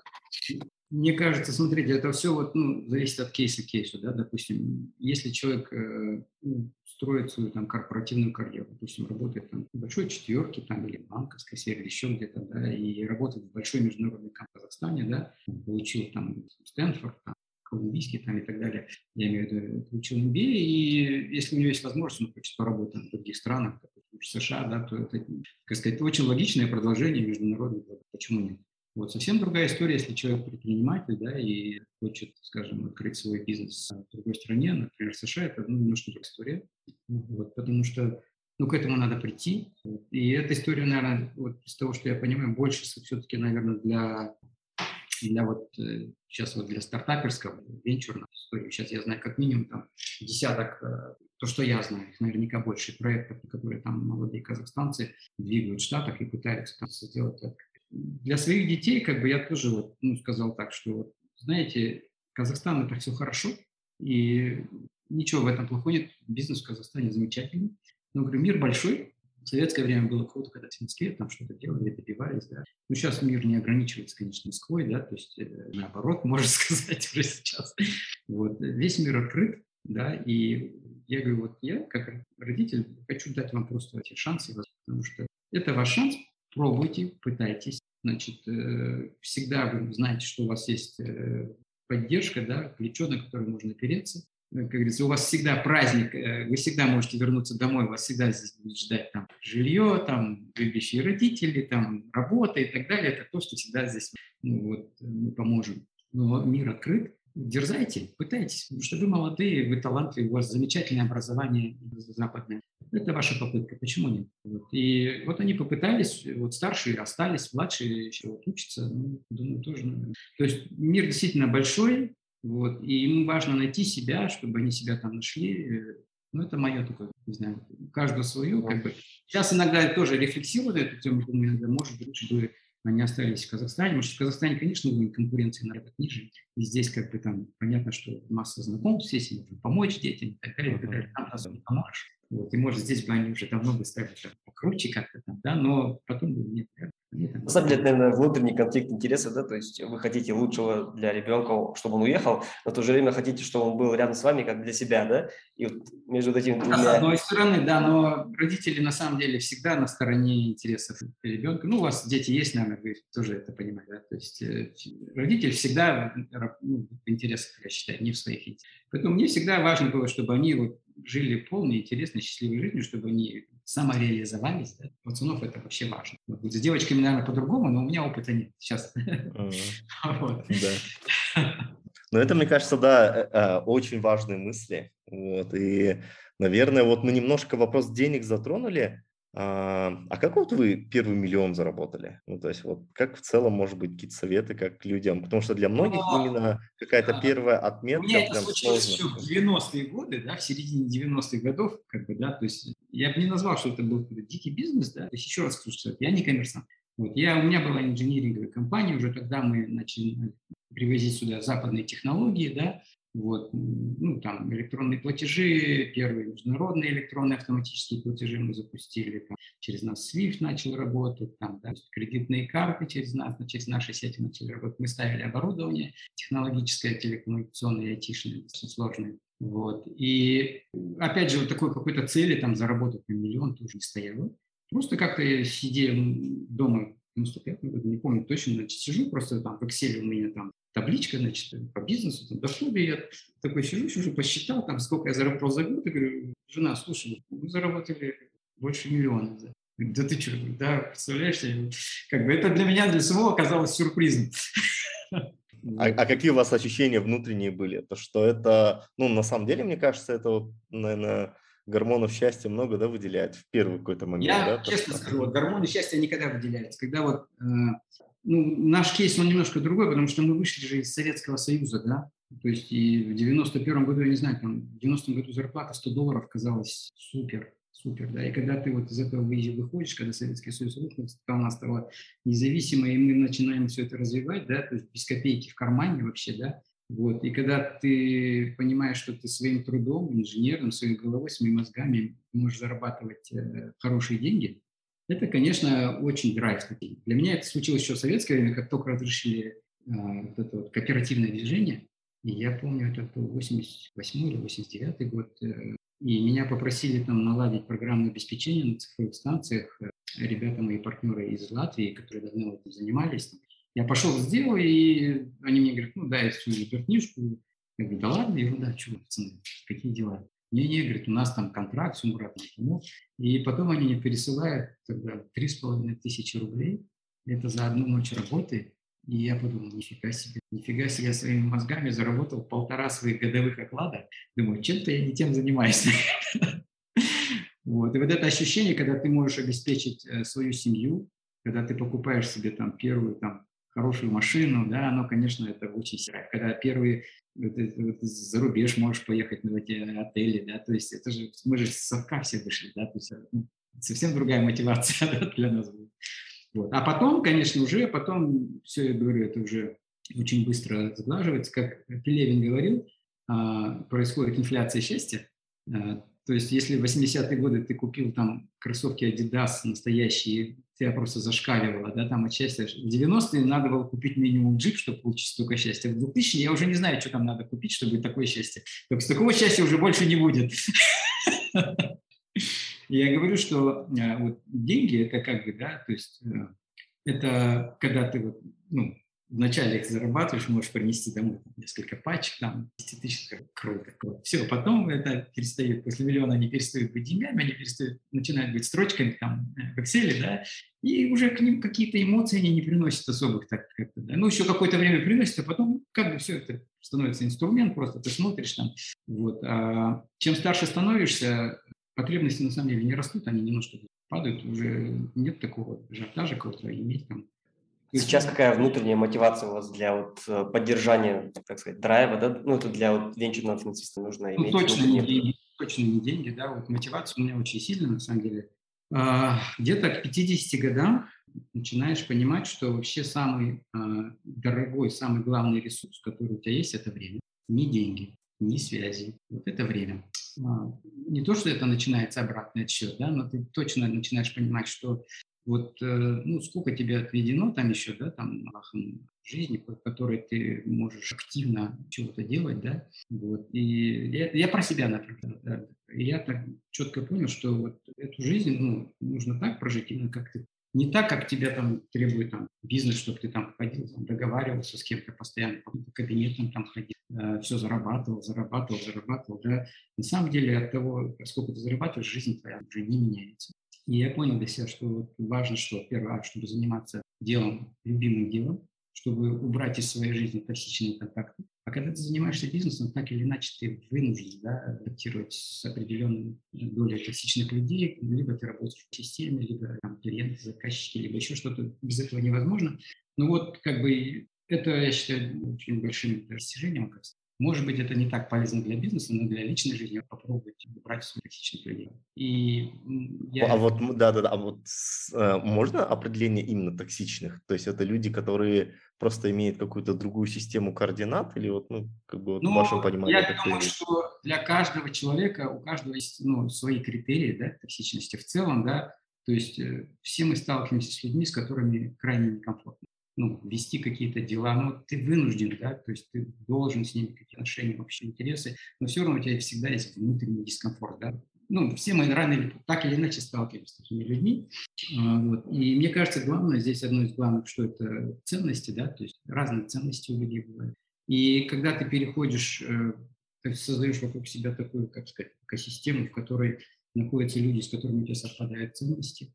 Мне кажется, смотрите, это все вот, ну, зависит от кейса к кейсу, да, допустим, если человек э, ну, строит свою там корпоративную карьеру, допустим, работает там в большой четверке там или банковской сфере, или еще где-то, да, и работает в большой международной компании в Казахстане, да, получил там Стэнфорд, там, колумбийский там и так далее, я имею в виду, получил MBA, и если у него есть возможность, он хочет поработать в других странах, в США, да, то это, так сказать, очень логичное продолжение международных, почему нет? Вот совсем другая история, если человек предприниматель, да, и хочет, скажем, открыть свой бизнес в другой стране, например, в США, это ну, немножко другая история, вот, потому что ну, к этому надо прийти. И эта история, наверное, вот из того, что я понимаю, больше все-таки, наверное, для, для вот э, сейчас вот для стартаперского, венчурной истории. Сейчас я знаю как минимум там десяток, э, то, что я знаю, наверняка больше проектов, которые там молодые казахстанцы двигают в Штатах и пытаются там сделать для своих детей, как бы я тоже вот, ну, сказал так, что, знаете, Казахстан это все хорошо, и ничего в этом плохого нет, бизнес в Казахстане замечательный. Но, говорю, мир большой, в советское время было круто, когда в Москве там что-то делали, добивались, да. Ну, сейчас мир не ограничивается, конечно, Москвой, да, то есть э, наоборот, можно сказать уже сейчас. Вот, весь мир открыт, да, и я говорю, вот я, как родитель, хочу дать вам просто эти шансы, потому что это ваш шанс пробуйте, пытайтесь. Значит, э, всегда вы знаете, что у вас есть э, поддержка, да, плечо, на которое можно опереться. Э, как говорится, у вас всегда праздник, вы всегда можете вернуться домой, вас всегда здесь будет ждать там жилье, там любящие родители, там работа и так далее. Это то, что всегда здесь ну, вот, мы поможем. Но мир открыт, дерзайте, пытайтесь, потому что вы молодые, вы талантливые, у вас замечательное образование западное. Это ваша попытка, почему нет? Вот. И вот они попытались, вот старшие остались, младшие еще вот учатся, ну, думаю, тоже. То есть мир действительно большой, вот, и им важно найти себя, чтобы они себя там нашли. Ну, это мое такое, не знаю, каждого свое. Как бы. Сейчас иногда я тоже рефлексирую на эту тему, думаю, иногда, может быть, лучше бы они остались в Казахстане. Может, в Казахстане, конечно, уровень конкуренции на это ниже. И здесь как бы там понятно, что масса знакомств, есть можно помочь детям и так далее, и так далее. Там нас не поможешь. Вот, и может здесь бы они уже давно бы стали покруче как-то там, да, но потом бы нет, на самом деле, это, наверное, внутренний конфликт интересов, да, то есть вы хотите лучшего для ребенка, чтобы он уехал, но в то же время хотите, чтобы он был рядом с вами, как для себя, да, и вот между этими двумя... С одной стороны, да, но родители на самом деле всегда на стороне интересов ребенка. Ну, у вас дети есть, наверное, вы тоже это понимаете, да, то есть э, родитель всегда ну, в интересах, я считаю, не в своих интересах. Поэтому мне всегда важно было, чтобы они вот жили полной, интересной, счастливой жизнью, чтобы они самореализовались. Да? Пацанов это вообще важно. Вот, с девочками, наверное, по-другому, но у меня опыта нет сейчас. Но это, мне кажется, да, э, э, очень важные мысли. Вот. И, наверное, вот мы немножко вопрос денег затронули. А, а как вот вы первый миллион заработали? Ну, то есть вот как в целом, может быть, какие-то советы как людям? Потому что для многих Но, именно какая-то первая отметка. У меня это случилось еще в 90-е годы, да, в середине 90-х годов, как бы, да, то есть я бы не назвал, что это был дикий бизнес, да, то есть еще раз скажу, что я не коммерсант. Вот, я, у меня была инжиниринговая компания, уже тогда мы начали привозить сюда западные технологии, да, вот, ну, там электронные платежи, первые международные электронные автоматические платежи мы запустили, там, через нас SWIFT начал работать, там, да, кредитные карты через нас, через наши сети начали работать. Мы ставили оборудование технологическое, телекоммуникационное, айтишное, сложное. Вот. И опять же, вот такой какой-то цели там заработать на миллион тоже не стояло. Просто как-то я сидел дома в 95 году, не помню точно, значит, сижу просто там в Excel у меня там табличка, значит, по бизнесу, там, доходы. Я такой сижу, уже посчитал, там, сколько я заработал за год. И говорю, жена, слушай, мы заработали больше миллиона. Да, да ты что, да, представляешь, как бы это для меня, для самого оказалось сюрпризом. А, а какие у вас ощущения внутренние были? То, что это, ну, на самом деле, мне кажется, это, наверное, гормонов счастья много, да, выделяет в первый какой-то момент. Я да, честно скажу, вот, гормоны счастья никогда выделяются. Когда вот э, ну, наш кейс, он немножко другой, потому что мы вышли же из Советского Союза, да, то есть и в 91 году, я не знаю, там, в 90 году зарплата 100 долларов казалась супер, супер, да, и когда ты вот из этого выходишь, когда Советский Союз рухнул, страна стала независимой, и мы начинаем все это развивать, да, то есть без копейки в кармане вообще, да, вот, и когда ты понимаешь, что ты своим трудом, инженером, своей головой, своими мозгами можешь зарабатывать э, хорошие деньги – это, конечно, очень драйв. Для меня это случилось еще в советское время, как только разрешили вот это вот кооперативное движение. И я помню, это был 88 или 89 год. И меня попросили там наладить программное обеспечение на цифровых станциях. Ребята, мои партнеры из Латвии, которые давно этим занимались. Я пошел, сделал, и они мне говорят, ну, дай всю эту книжку. Я говорю, да ладно, его, да, что, пацаны, какие дела? Не-не, говорит, у нас там контракт, все, Мурат, ну, И потом они мне пересылают тогда три с половиной тысячи рублей. Это за одну ночь работы. И я подумал, нифига себе, нифига себе, я своими мозгами заработал полтора своих годовых оклада. Думаю, чем-то я не тем занимаюсь. Вот. И вот это ощущение, когда ты можешь обеспечить э, свою семью, когда ты покупаешь себе там первую там хорошую машину, да, оно, конечно, это очень сильно. Когда первый вот, вот, за рубеж можешь поехать на эти отели, да, то есть это же, мы же с совка все вышли, да, то есть ну, совсем другая мотивация да, для нас будет. Вот. А потом, конечно, уже, потом, все, я говорю, это уже очень быстро сглаживается. Как Пелевин говорил, а, происходит инфляция счастья. А, то есть если в 80-е годы ты купил там кроссовки Adidas настоящие, тебя просто зашкаливало, да, там от счастья. В 90-е надо было купить минимум джип, чтобы получить столько счастья. В 2000 я уже не знаю, что там надо купить, чтобы такое счастье. Так с такого счастья уже больше не будет. Я говорю, что э, деньги это как бы, да, то есть э, это когда ты ну, вначале их зарабатываешь, можешь принести домой несколько пачек, там, 10 тысяч, круто. Все, потом это перестает, после миллиона они перестают быть деньгами, они перестают, начинают быть строчками там э, в Excel, да, и уже к ним какие-то эмоции они не приносят особых так как-то, да. Ну, еще какое-то время приносят, а потом как бы все это становится инструмент, просто ты смотришь там, вот. А чем старше становишься, потребности на самом деле не растут, они немножко падают, уже нет такого ажиотажа какого-то иметь там. Сейчас какая внутренняя мотивация у вас для вот э, поддержания, так сказать, драйва, да? Ну, это для вот венчурного финансиста нужно ну, иметь. Ну, точно не деньги, точно не деньги, да, вот мотивация у меня очень сильная, на самом деле. А, где-то к 50 годам начинаешь понимать, что вообще самый а, дорогой, самый главный ресурс, который у тебя есть, это время. Не деньги, не связи, вот это время. А, не то, что это начинается обратный отсчет, да, но ты точно начинаешь понимать, что вот э, ну, сколько тебе отведено там еще, да, там, жизни, по которой ты можешь активно чего-то делать, да, вот, и я, я про себя, например, да, я так четко понял, что вот эту жизнь, ну, нужно так прожить, именно как ты не так, как тебя там требует там, бизнес, чтобы ты там ходил, там, договаривался с кем-то постоянно, по кабинетам там ходил, э, все зарабатывал, зарабатывал, зарабатывал. Да? На самом деле от того, сколько ты зарабатываешь, жизнь твоя уже не меняется. И я понял для себя, что важно, что первое, чтобы заниматься делом, любимым делом, чтобы убрать из своей жизни токсичные контакты. А когда ты занимаешься бизнесом, так или иначе ты вынужден да, адаптировать с определенной долей токсичных людей, либо ты работаешь в системе, либо там, клиенты, заказчики, либо еще что-то. Без этого невозможно. Ну вот как бы это, я считаю, очень большим достижением, может быть, это не так полезно для бизнеса, но для личной жизни попробовать своих токсичных людей. И я... А вот, да, да, да, а вот э, можно определение именно токсичных? То есть это люди, которые просто имеют какую-то другую систему координат или вот, ну, как бы вот ну, в вашем понимании? Я думаю, есть? что для каждого человека, у каждого есть, ну, свои критерии, да, токсичности в целом, да, то есть э, все мы сталкиваемся с людьми, с которыми крайне некомфортно ну, вести какие-то дела, ну, ты вынужден, да, то есть ты должен с ними какие-то отношения, общие интересы, но все равно у тебя всегда есть внутренний дискомфорт, да. Ну, все мы рано или так или иначе сталкиваемся с такими людьми. А, вот. И мне кажется, главное здесь одно из главных, что это ценности, да, то есть разные ценности у людей бывают. И когда ты переходишь, э, ты создаешь вокруг себя такую, как сказать, экосистему, в которой находятся люди, с которыми у тебя совпадают ценности,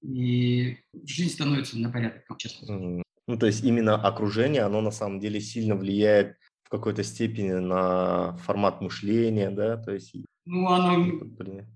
и жизнь становится на порядок, честно. Ну, то есть именно окружение, оно на самом деле сильно влияет в какой-то степени на формат мышления, да, то есть... Ну, оно,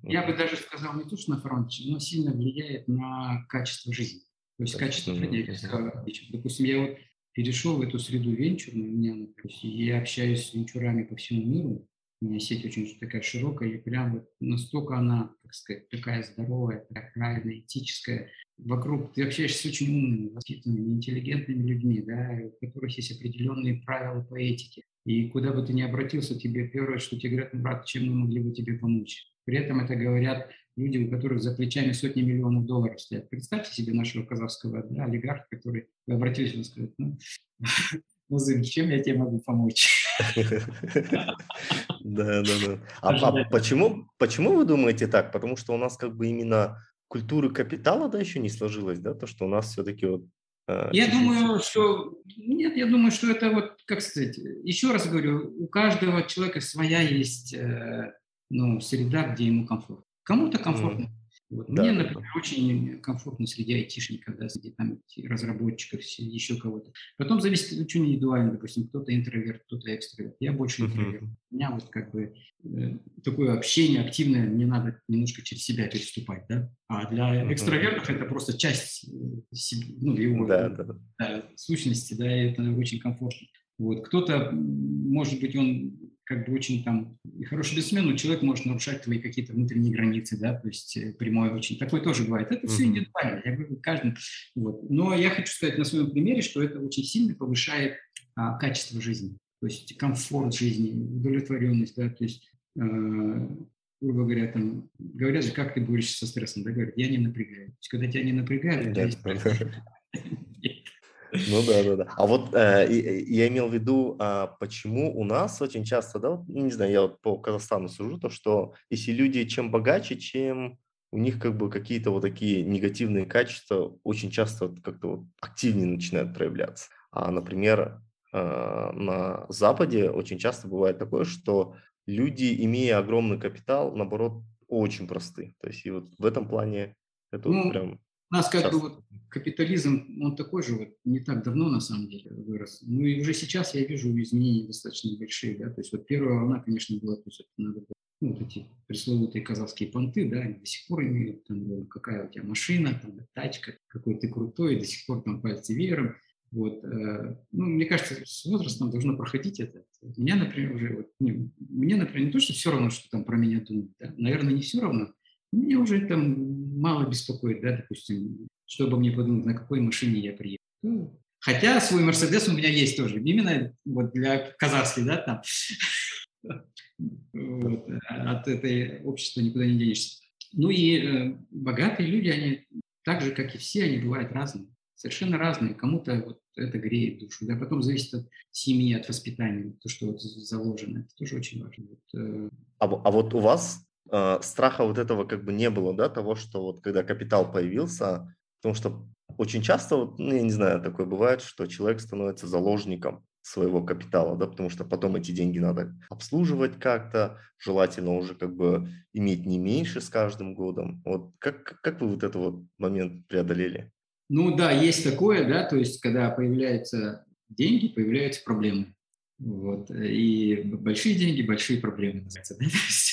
я бы даже сказал, не то, что на формат, но сильно влияет на качество жизни. То есть качество жизни, допустим, я вот перешел в эту среду венчурную, у меня, я общаюсь с венчурами по всему миру, у меня сеть очень такая широкая, и прям вот настолько она, так сказать, такая здоровая, такая правильная, этическая. Вокруг ты общаешься с очень умными, воспитанными, интеллигентными людьми, да, у которых есть определенные правила по этике. И куда бы ты ни обратился, тебе первое, что тебе говорят, ну, брат, чем мы могли бы тебе помочь? При этом это говорят люди, у которых за плечами сотни миллионов долларов стоят. Представьте себе нашего казахского да, олигарха, который вы обратились, он скажет, ну, Назым, чем я тебе могу помочь? Да, да, да. А, а почему, почему вы думаете так? Потому что у нас как бы именно культуры капитала, да, еще не сложилась, да, то, что у нас все-таки вот э, я думаю, что нет, я думаю, что это вот, как сказать, еще раз говорю, у каждого человека своя есть э, ну, среда, где ему комфортно. Кому-то комфортно. Вот. Да, Мне, например, да. очень комфортно среди айтишников, да, среди там, разработчиков, еще кого-то. Потом зависит очень индивидуально, допустим, кто-то интроверт, кто-то экстраверт. Я больше интроверт. Uh-huh. У меня вот как бы э, такое общение активное, мне надо немножко через себя переступать, да. А для uh-huh. экстравертов это просто часть э, ну, его да, да. Да, сущности, да, и это очень комфортно. Вот. Кто-то, может быть, он как бы очень там хороший бизнесмен, но человек может нарушать твои какие-то внутренние границы, да, то есть э, прямой очень. Такое тоже бывает. Это все индивидуально, я говорю, каждый. Вот. Но я хочу сказать на своем примере, что это очень сильно повышает а, качество жизни, то есть комфорт жизни, удовлетворенность, да, то есть э, грубо говоря, там, говорят же, как ты борешься со стрессом, да, говорят, я не напрягаю. То есть, когда тебя не напрягают, да, Ну да, да, да. А вот э, я имел в виду, а почему у нас очень часто, да, вот, не знаю, я вот по Казахстану сужу, то что если люди чем богаче, чем у них как бы какие-то вот такие негативные качества очень часто как-то вот активнее начинают проявляться. А, например, э, на Западе очень часто бывает такое, что люди, имея огромный капитал, наоборот, очень просты. То есть и вот в этом плане это ну, вот прям нас как бы вот капитализм, он такой же вот не так давно на самом деле вырос. Ну и уже сейчас я вижу изменения достаточно большие, да, то есть вот первая волна, конечно, была, то есть это надо было, ну, вот эти пресловутые казахские понты, да, они до сих пор имеют, там, ну, какая у тебя машина, там, тачка, какой ты крутой, до сих пор там пальцы веером, вот, э, ну, мне кажется, с возрастом должно проходить это. Меня, например, уже, вот, не, мне, например, не то, что все равно, что там про меня думают, да, наверное, не все равно, меня уже там мало беспокоит, да, допустим, чтобы мне подумать, на какой машине я приеду. Хотя свой Мерседес у меня есть тоже, именно вот для казахской, да, там. Вот, от этой общества никуда не денешься. Ну и э, богатые люди, они так же, как и все, они бывают разные, совершенно разные. Кому-то вот это греет душу, да, потом зависит от семьи, от воспитания, то, что вот заложено, это тоже очень важно. Вот, э... а, а вот у вас э, страха вот этого как бы не было, да, того, что вот когда капитал появился, потому что очень часто, вот, ну, я не знаю, такое бывает, что человек становится заложником своего капитала, да, потому что потом эти деньги надо обслуживать как-то, желательно уже как бы иметь не меньше с каждым годом. Вот как, как вы вот этот вот момент преодолели? Ну да, есть такое, да, то есть когда появляются деньги, появляются проблемы. Вот. И большие деньги, большие проблемы, называется. Да?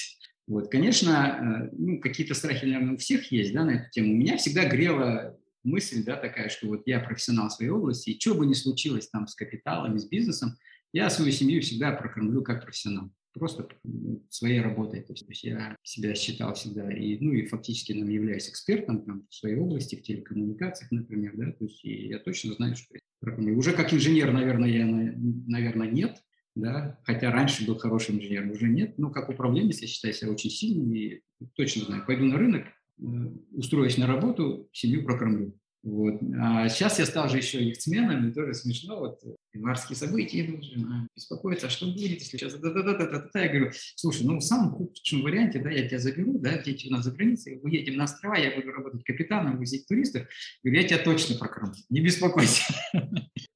Вот, конечно, э, ну, какие-то страхи, наверное, у всех есть да, на эту тему. Меня всегда грела мысль да, такая, что вот я профессионал своей области, и что бы ни случилось там с капиталом, с бизнесом, я свою семью всегда прокормлю как профессионал. Просто ну, своей работой. То есть я себя считал всегда, и, ну и фактически нам являюсь экспертом там, в своей области, в телекоммуникациях, например, да, то есть я точно знаю, что я прокормлю. Уже как инженер, наверное, я, наверное, нет, да, хотя раньше был хорошим инженером, уже нет, но как управленец я считаю себя очень сильным и точно знаю, пойду на рынок, э, устроюсь на работу, семью прокормлю. Вот. А сейчас я стал же еще яхтсменом, и тоже смешно, вот январские события идут, жена беспокоится, а что будет, если сейчас... Да, да, да, да, да, да. Я говорю, слушай, ну в самом худшем варианте, да, я тебя заберу, да, дети у нас за границей, едем на острова, я буду работать капитаном, возить туристов, говорю, я тебя точно прокормлю, не беспокойся.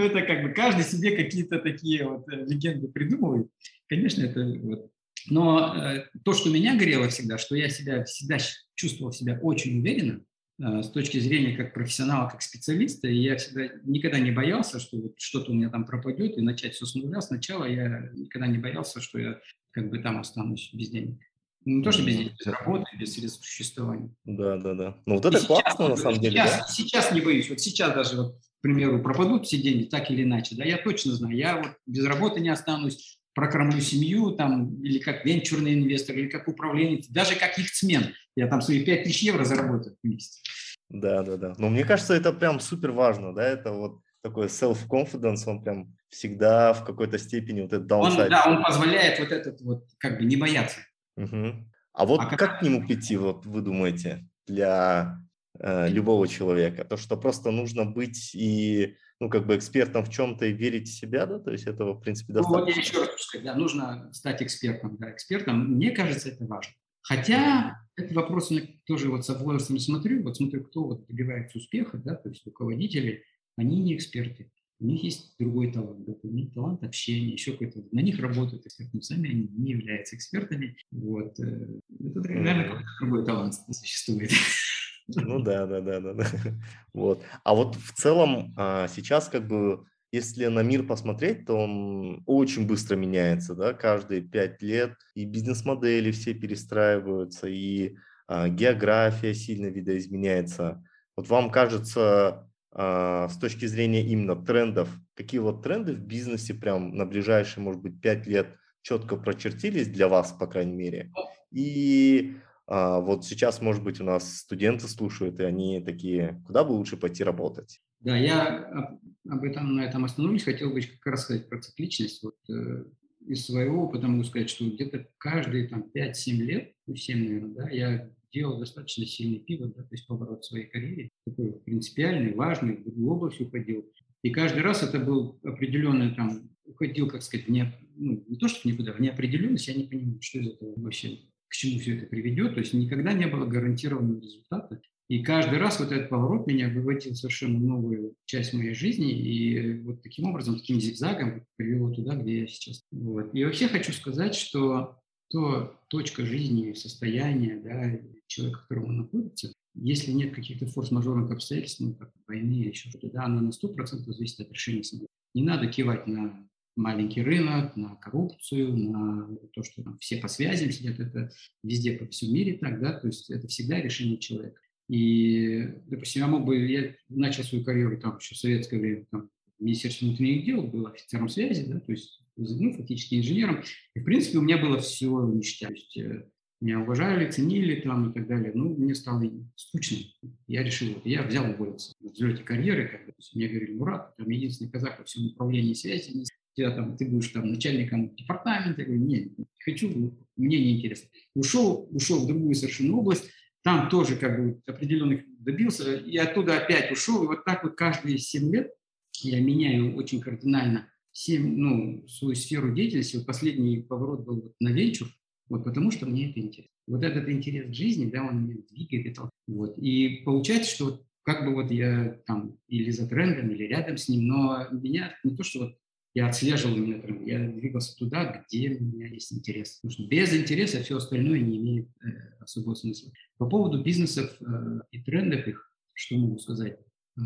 Ну, это как бы каждый себе какие-то такие вот э, легенды придумывает. Конечно, это вот. Но э, то, что меня горело всегда, что я себя всегда чувствовал себя очень уверенно, э, с точки зрения как профессионала, как специалиста, и я всегда никогда не боялся, что вот что-то у меня там пропадет, и начать все с нуля. Сначала я никогда не боялся, что я как бы там останусь без денег. Ну, не то, что без денег, без работы, без средств существования. Да, да, да. Ну, вот это и классно, сейчас, на самом деле. Сейчас, да? сейчас не боюсь. Вот сейчас даже вот к примеру, пропадут все деньги так или иначе, да, я точно знаю, я вот без работы не останусь, прокормлю семью, там, или как венчурный инвестор, или как управленец, даже как их смен. Я там свои 5 тысяч евро заработаю в месяц. Да, да, да. Но мне кажется, это прям супер важно, да, это вот такой self-confidence, он прям всегда в какой-то степени вот этот downside. Он, да, он позволяет вот этот вот, как бы, не бояться. Угу. А вот а как, как к нему прийти, вот вы думаете, для э, любого человека. То, что просто нужно быть и ну, как бы экспертом в чем-то и верить в себя, да, то есть этого, в принципе, достаточно. Ну, вот я еще раз хочу сказать, да, нужно стать экспертом, да, экспертом, мне кажется, это важно. Хотя это вопрос я тоже вот с возрастом смотрю, вот смотрю, кто вот добивается успеха, да, то есть руководители, они не эксперты, у них есть другой талант, да, у них талант общения, еще какой-то, на них работают эксперты, но сами они не являются экспертами, вот, э, это, наверное, какой-то другой талант существует. Ну да, да, да, да, да. Вот. А вот в целом а, сейчас как бы если на мир посмотреть, то он очень быстро меняется, да, каждые пять лет и бизнес-модели все перестраиваются, и а, география сильно видоизменяется. Вот вам кажется, а, с точки зрения именно трендов, какие вот тренды в бизнесе прям на ближайшие, может быть, пять лет четко прочертились для вас, по крайней мере, и а, вот сейчас, может быть, у нас студенты слушают, и они такие, куда бы лучше пойти работать? Да, я об этом на этом остановлюсь. Хотел бы как раз сказать про цикличность. Вот, э, из своего опыта могу сказать, что где-то каждые там, 5-7 лет, ну 7, наверное, да, я делал достаточно сильный пивот, да, то есть поворот в своей карьере, такой принципиальный, важный, в другую область уходил. И каждый раз это был определенный там, уходил, как сказать, не, ну, не то, что никуда, в неопределенность, я не понимаю, что из этого вообще, к чему все это приведет. То есть никогда не было гарантированного результата. И каждый раз вот этот поворот меня выводил в совершенно новую часть моей жизни, и вот таким образом, таким зигзагом привело туда, где я сейчас. Вот. И вообще хочу сказать, что то точка жизни, состояние да, человека, в котором он находится, если нет каких-то форс-мажорных обстоятельств, ну, как войны или еще что-то, да, она на 100% зависит от решения самого. Не надо кивать на маленький рынок, на коррупцию, на то, что там все по связям сидят, это везде по всему мире так, да, то есть это всегда решение человека. И, допустим, я мог бы, я начал свою карьеру там еще в советское время, там, в Министерстве внутренних дел, был офицером связи, да, то есть, ну, фактически инженером. И, в принципе, у меня было все ништяк. То есть, э, меня уважали, ценили там и так далее. Ну, мне стало скучно. Я решил, вот, я взял уволиться в взлете карьеры. Бы, мне говорили, Мурат, там единственный казах во всем управлении связи, тебя там, ты будешь там начальником департамента. Я говорю, нет, не хочу, мне неинтересно. Ушел, ушел в другую совершенно область, там тоже как бы определенных добился, и оттуда опять ушел. И вот так вот каждые 7 лет я меняю очень кардинально 7, ну, свою сферу деятельности. Вот последний поворот был вот на венчур, вот потому что мне это интересно. Вот этот интерес к жизни, да, он меня двигает. Это, вот. И получается, что вот как бы вот я там или за трендом, или рядом с ним, но меня не то, что вот я отслеживал именно тренд, я двигался туда, где у меня есть интерес. Потому что без интереса все остальное не имеет э, особого смысла. По поводу бизнесов э, и трендов их, что могу сказать? Э,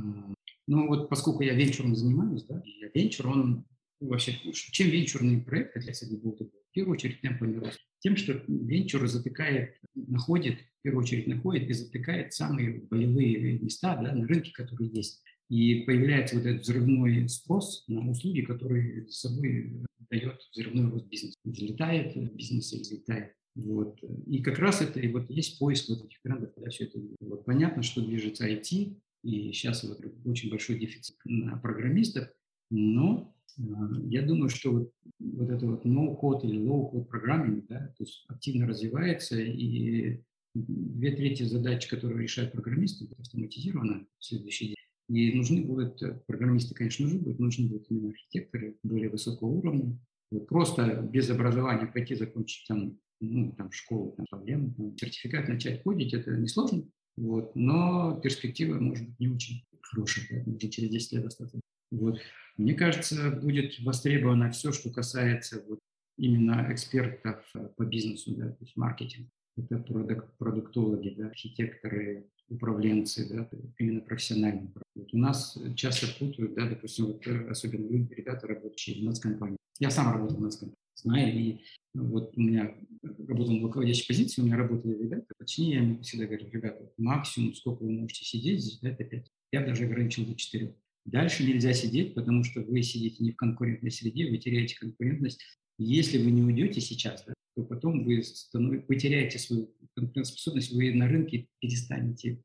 ну вот поскольку я венчуром занимаюсь, да, я венчур, он вообще, чем венчурный проект отличается от другого? В первую очередь темпами роста. Тем, что венчур затыкает, находит, в первую очередь находит и затыкает самые болевые места да, на рынке, которые есть. И появляется вот этот взрывной спрос на услуги, который за собой дает взрывной рост бизнеса. Взлетает бизнес и взлетает. Вот. И как раз это и вот есть поиск вот этих трендов, когда все это вот понятно, что движется IT, и сейчас вот очень большой дефицит на программистов, но э, я думаю, что вот, вот это вот no-code или low-code программинг, да, то есть активно развивается, и две трети задач, которые решают программисты, будет автоматизировано в следующий день. И нужны будут, э, программисты, конечно, нужны будут, нужны будут именно архитекторы более высокого уровня. Вот просто без образования пойти закончить там ну, там, школу, там, проблемы, там, сертификат начать кодить, это несложно, вот, но перспектива может быть не очень хорошая, поэтому уже через 10 лет остаться. Вот. Мне кажется, будет востребовано все, что касается вот, именно экспертов э, по бизнесу, да, то есть маркетинг. Это продукт, продуктологи, да, архитекторы, управленцы, да, именно профессиональные. Вот у нас часто путают, да, допустим, вот, э, особенно ребята, работающие в нацкомпании. Я сам работал в нацкомпании, знаю, и вот у меня работал на руководящей позиции, у меня работали ребята, точнее, я им всегда говорю, ребята, максимум, сколько вы можете сидеть здесь, да, это 5. Я даже ограничил до 4. Дальше нельзя сидеть, потому что вы сидите не в конкурентной среде, вы теряете конкурентность. Если вы не уйдете сейчас, да, то потом вы, вы теряете свою конкурентоспособность, вы на рынке перестанете,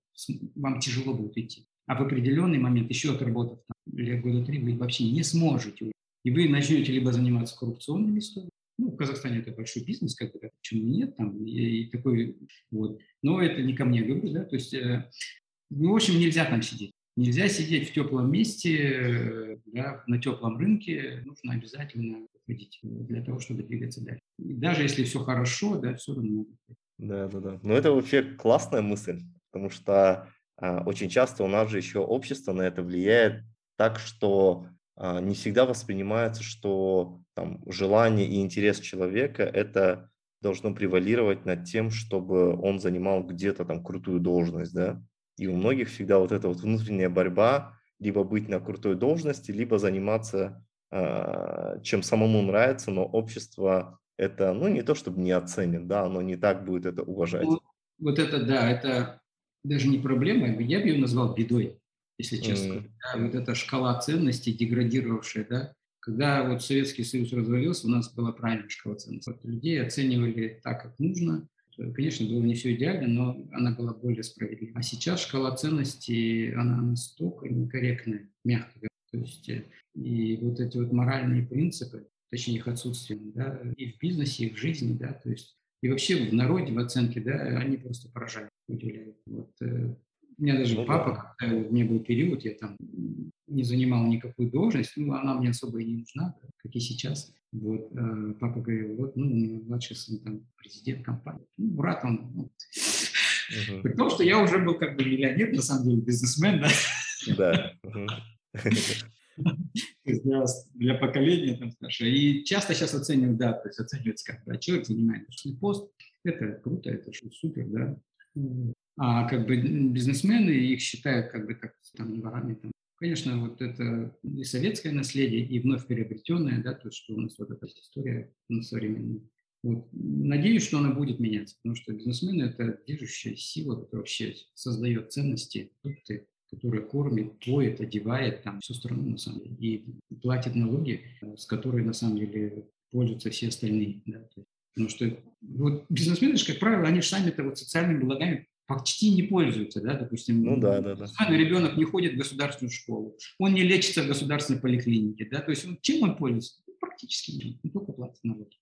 вам тяжело будет идти. А в определенный момент, еще отработав там, лет года три, вы вообще не сможете. И вы начнете либо заниматься коррупционными историями, ну, в Казахстане это большой бизнес, как бы, почему нет, там, и, и такой, вот. Но это не ко мне говорю, да, то есть, э, Ну, в общем, нельзя там сидеть. Нельзя сидеть в теплом месте, да, на теплом рынке. Нужно обязательно ходить для того, чтобы двигаться дальше. И даже если все хорошо, да, все равно. Да, да, да. Но это вообще классная мысль, потому что а, очень часто у нас же еще общество на это влияет так, что а, не всегда воспринимается, что там, желание и интерес человека это должно превалировать над тем, чтобы он занимал где-то там крутую должность, да. И у многих всегда вот эта вот внутренняя борьба, либо быть на крутой должности, либо заниматься чем самому нравится, но общество это, ну, не то чтобы не оценит, да, оно не так будет это уважать. Вот, вот это, да, это даже не проблема, я бы ее назвал бедой, если честно. Mm. Да, вот эта шкала ценностей, деградировавшая, да, когда вот Советский Союз развалился, у нас была правильная шкала ценностей. Людей оценивали так, как нужно, Конечно, было не все идеально, но она была более справедлива. А сейчас шкала ценностей, она настолько некорректная, мягко говоря. То есть э, и вот эти вот моральные принципы, точнее их отсутствие, да, и в бизнесе, и в жизни, да, то есть и вообще в народе, в оценке, да, они просто поражают, удивляют. Вот, э, у меня даже ну, папа, когда у меня был период, я там не занимал никакую должность, ну, она мне особо и не нужна, да, как и сейчас. Вот, э, папа говорил, вот, ну, у меня младший сын там президент компании. Ну, брат он, ну, uh-huh. при том, что я уже был как бы миллионер, на самом деле, бизнесмен, да. Да. для, для поколения там старше. И часто сейчас оценивают, да, то есть оценивается как да, человек занимает нужный пост, это круто, это супер, да. А как бы бизнесмены их считают как бы так, там, ворами, там, Конечно, вот это и советское наследие, и вновь приобретенное, да, то, что у нас вот эта история современная. Вот. Надеюсь, что она будет меняться, потому что бизнесмены – это движущая сила, которая вообще создает ценности, продукты, которая кормит, поет, одевает там всю страну, на самом деле, и платит налоги, с которой, на самом деле, пользуются все остальные. Да, потому что вот бизнесмены же, как правило, они же сами-то вот социальными благами почти не пользуются, да, допустим, ну, да, да, да. ребенок не ходит в государственную школу, он не лечится в государственной поликлинике, да, то есть он, чем он пользуется? Ну, практически ничем, не только платит налоги.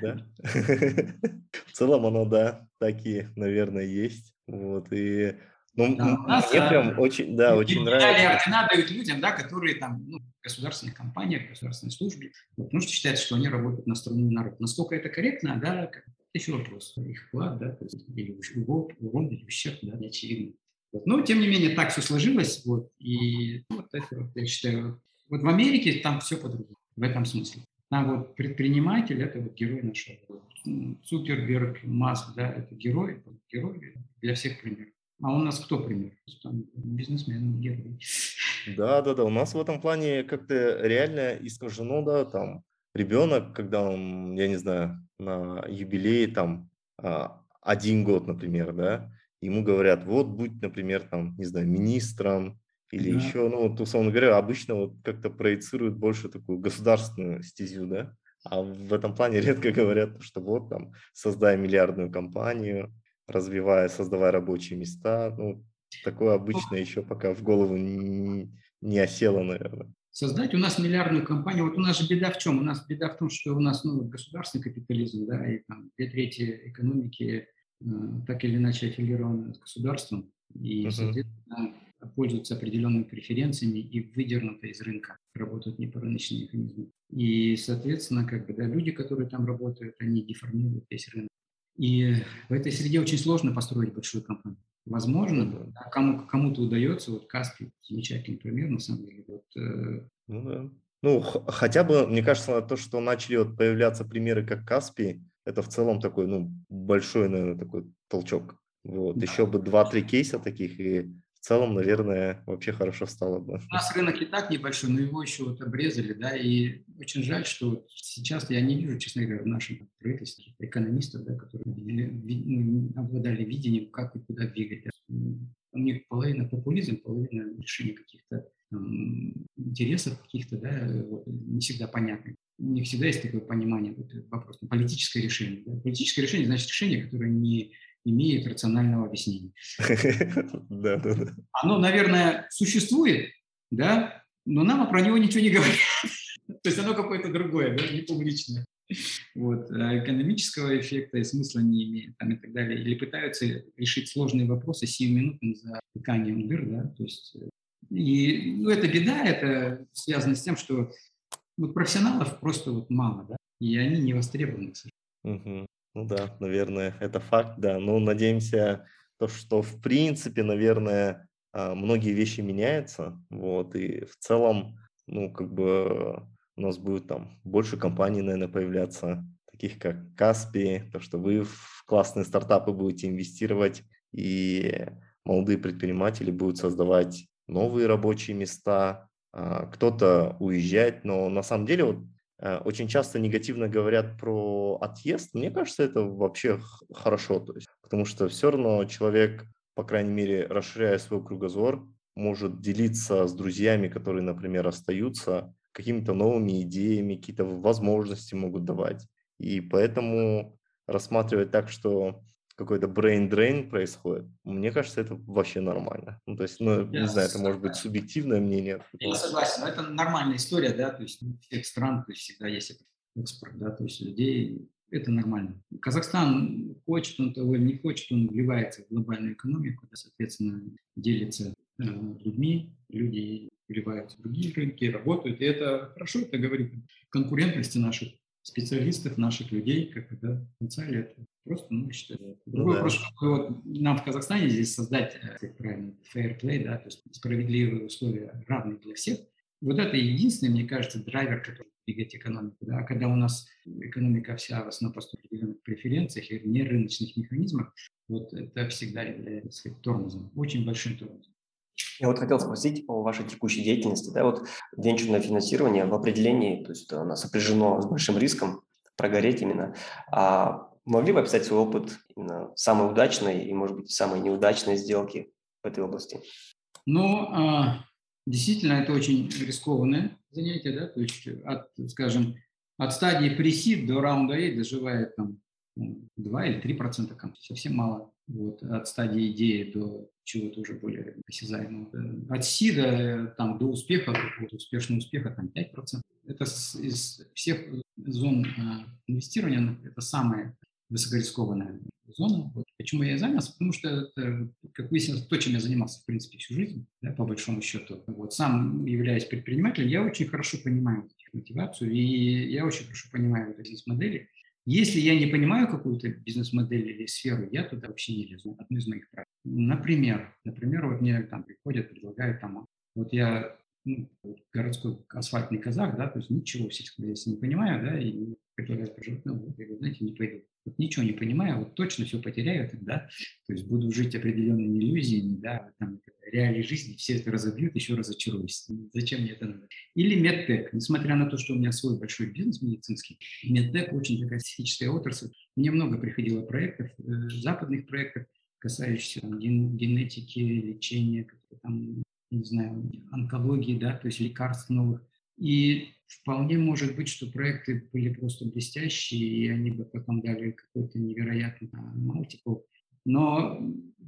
Да. В целом оно, да, такие, наверное, есть. Вот, и ну, да, мне нас, прям очень, да, очень нравится. ордена дают людям, да, которые там, ну, в государственных компаниях, в государственной службе, потому что считается, что они работают на страну и народ. Насколько это корректно, да, еще вопрос. Их вклад, да, или урон, урон или ущерб, да, не очевидно. Вот. Но, тем не менее, так все сложилось, вот, и вот это, я считаю, вот в Америке там все по-другому, в этом смысле. Там вот предприниматель – это вот герой нашего. Цукерберг, Маск, да, это герой, герой для всех примеров. А у нас кто пример? Бизнесмен, герой. Да, да, да. У нас в этом плане как-то реально искажено, да, там ребенок, когда он, я не знаю, на юбилее там а, один год, например, да, ему говорят, вот будь, например, там, не знаю, министром или да. еще, ну, вот, условно говоря, обычно вот как-то проецируют больше такую государственную стезю, да, а в этом плане редко говорят, что вот там, создай миллиардную компанию, развивая, создавая рабочие места, ну, такое обычно еще пока в голову не, не осело, наверное создать. У нас миллиардную компанию. Вот у нас же беда в чем? У нас беда в том, что у нас ну, государственный капитализм, да, и там две трети экономики э, так или иначе аффилированы с государством, и, uh-huh. соответственно, пользуются определенными преференциями и выдернуты из рынка, работают не по рыночным механизмам. И, соответственно, как бы, да, люди, которые там работают, они деформируют весь рынок. И в этой среде очень сложно построить большую компанию. Возможно, да. кому, кому-то удается, вот Каспий замечательный пример, на самом деле. Вот, э... Ну да. Ну, хотя бы, мне кажется, то, что начали вот появляться примеры, как Каспий, это в целом такой, ну, большой, наверное, такой толчок. Вот, да. еще бы два-три кейса таких, и целом, наверное, вообще хорошо стало бы. У нас рынок и так небольшой, но его еще вот обрезали, да, и очень жаль, что сейчас я не вижу, честно говоря, в нашем правительстве экономистов, да, которые ну, обладали видением, как и куда двигать. У них половина популизм, половина решения каких-то там, интересов каких-то, да, не всегда понятных. Не всегда есть такое понимание, вот, вопрос, политическое решение. Да? Политическое решение значит решение, которое не имеет рационального объяснения. Да, да, да. Оно, наверное, существует, да, но нам про него ничего не говорят. То есть оно какое-то другое, да, не публичное. Вот. А экономического эффекта и смысла не имеет там, и так далее. Или пытаются решить сложные вопросы сиюминутным затыканием дыр. Да? То есть, э, и ну, это беда, это связано с тем, что вот профессионалов просто вот мало, да, и они не востребованы. Угу. Ну да, наверное, это факт, да. Ну, надеемся, то, что в принципе, наверное, а, многие вещи меняются, вот, и в целом, ну, как бы у нас будет там больше компаний, наверное, появляться, таких как Каспи, то, что вы в классные стартапы будете инвестировать, и молодые предприниматели будут создавать новые рабочие места, а, кто-то уезжать, но на самом деле вот очень часто негативно говорят про отъезд. Мне кажется, это вообще хорошо, то есть, потому что все равно человек, по крайней мере, расширяя свой кругозор, может делиться с друзьями, которые, например, остаются, какими-то новыми идеями, какие-то возможности могут давать. И поэтому рассматривать так, что какой-то brain drain происходит, мне кажется, это вообще нормально. Ну, то есть, ну, я не знаю, это может быть субъективное мнение. Я согласен, но это нормальная история, да, то есть у всех стран, то есть всегда есть экспорт, да, то есть людей, это нормально. Казахстан хочет он того или не хочет, он вливается в глобальную экономику, да, соответственно, делится э, людьми, люди вливаются в другие рынки, работают, и это хорошо, это говорит о конкурентности наших специалистов, наших людей, как это в потенциале это просто, ну, считаю. Ну Другой ну, вопрос, что вот нам в Казахстане здесь создать, э, как правильно, fair play, да, то есть справедливые условия, равные для всех, вот это единственный, мне кажется, драйвер, который двигает экономику. Да? А когда у нас экономика вся в основном по определенных преференциях и не рыночных механизмах, вот это всегда является тормозом, очень большим тормозом. Я вот хотел спросить о вашей текущей деятельности. Да, вот венчурное финансирование в определении, то есть оно сопряжено с большим риском прогореть именно. А могли бы описать свой опыт самой удачной и, может быть, самой неудачной сделки в этой области? Ну, а, действительно, это очень рискованное занятие, да, то есть от, скажем, от стадии пресид до раунда A доживает там 2 или 3 процента компаний, совсем мало. Вот, от стадии идеи до чего-то уже более осязаемого. От СИДа там, до успеха, какого-то успешного успеха, там 5%. Это из всех зон а, инвестирования, это самая высокорискованная зона. Вот. Почему я занялся? Потому что это, как выяснилось, то, чем я занимался, в принципе, всю жизнь, да, по большому счету. Вот. Сам, являясь предпринимателем, я очень хорошо понимаю мотивацию, и я очень хорошо понимаю вот эти модели. Если я не понимаю какую-то бизнес-модель или сферу, я туда вообще не лезу. Одно из моих прав. Например, например, вот мне там приходят, предлагают там, вот я ну, городской асфальтный казах, да, то есть ничего в сельском хозяйстве не понимаю, да, и предлагают пожить, ну, я знаете, не пойду. Вот ничего не понимаю, вот точно все потеряю тогда, то есть буду жить определенными иллюзиями, да, там, реалии жизни, все это разобьют, еще разочаруюсь. Зачем мне это надо? Или медтек. Несмотря на то, что у меня свой большой бизнес медицинский, медтек очень такая специфическая отрасль. Мне много приходило проектов, э, западных проектов, касающихся там, ген, генетики, лечения, там, не знаю, онкологии, да, то есть лекарств новых. И вполне может быть, что проекты были просто блестящие, и они бы потом дали какой-то невероятный мультикл. Но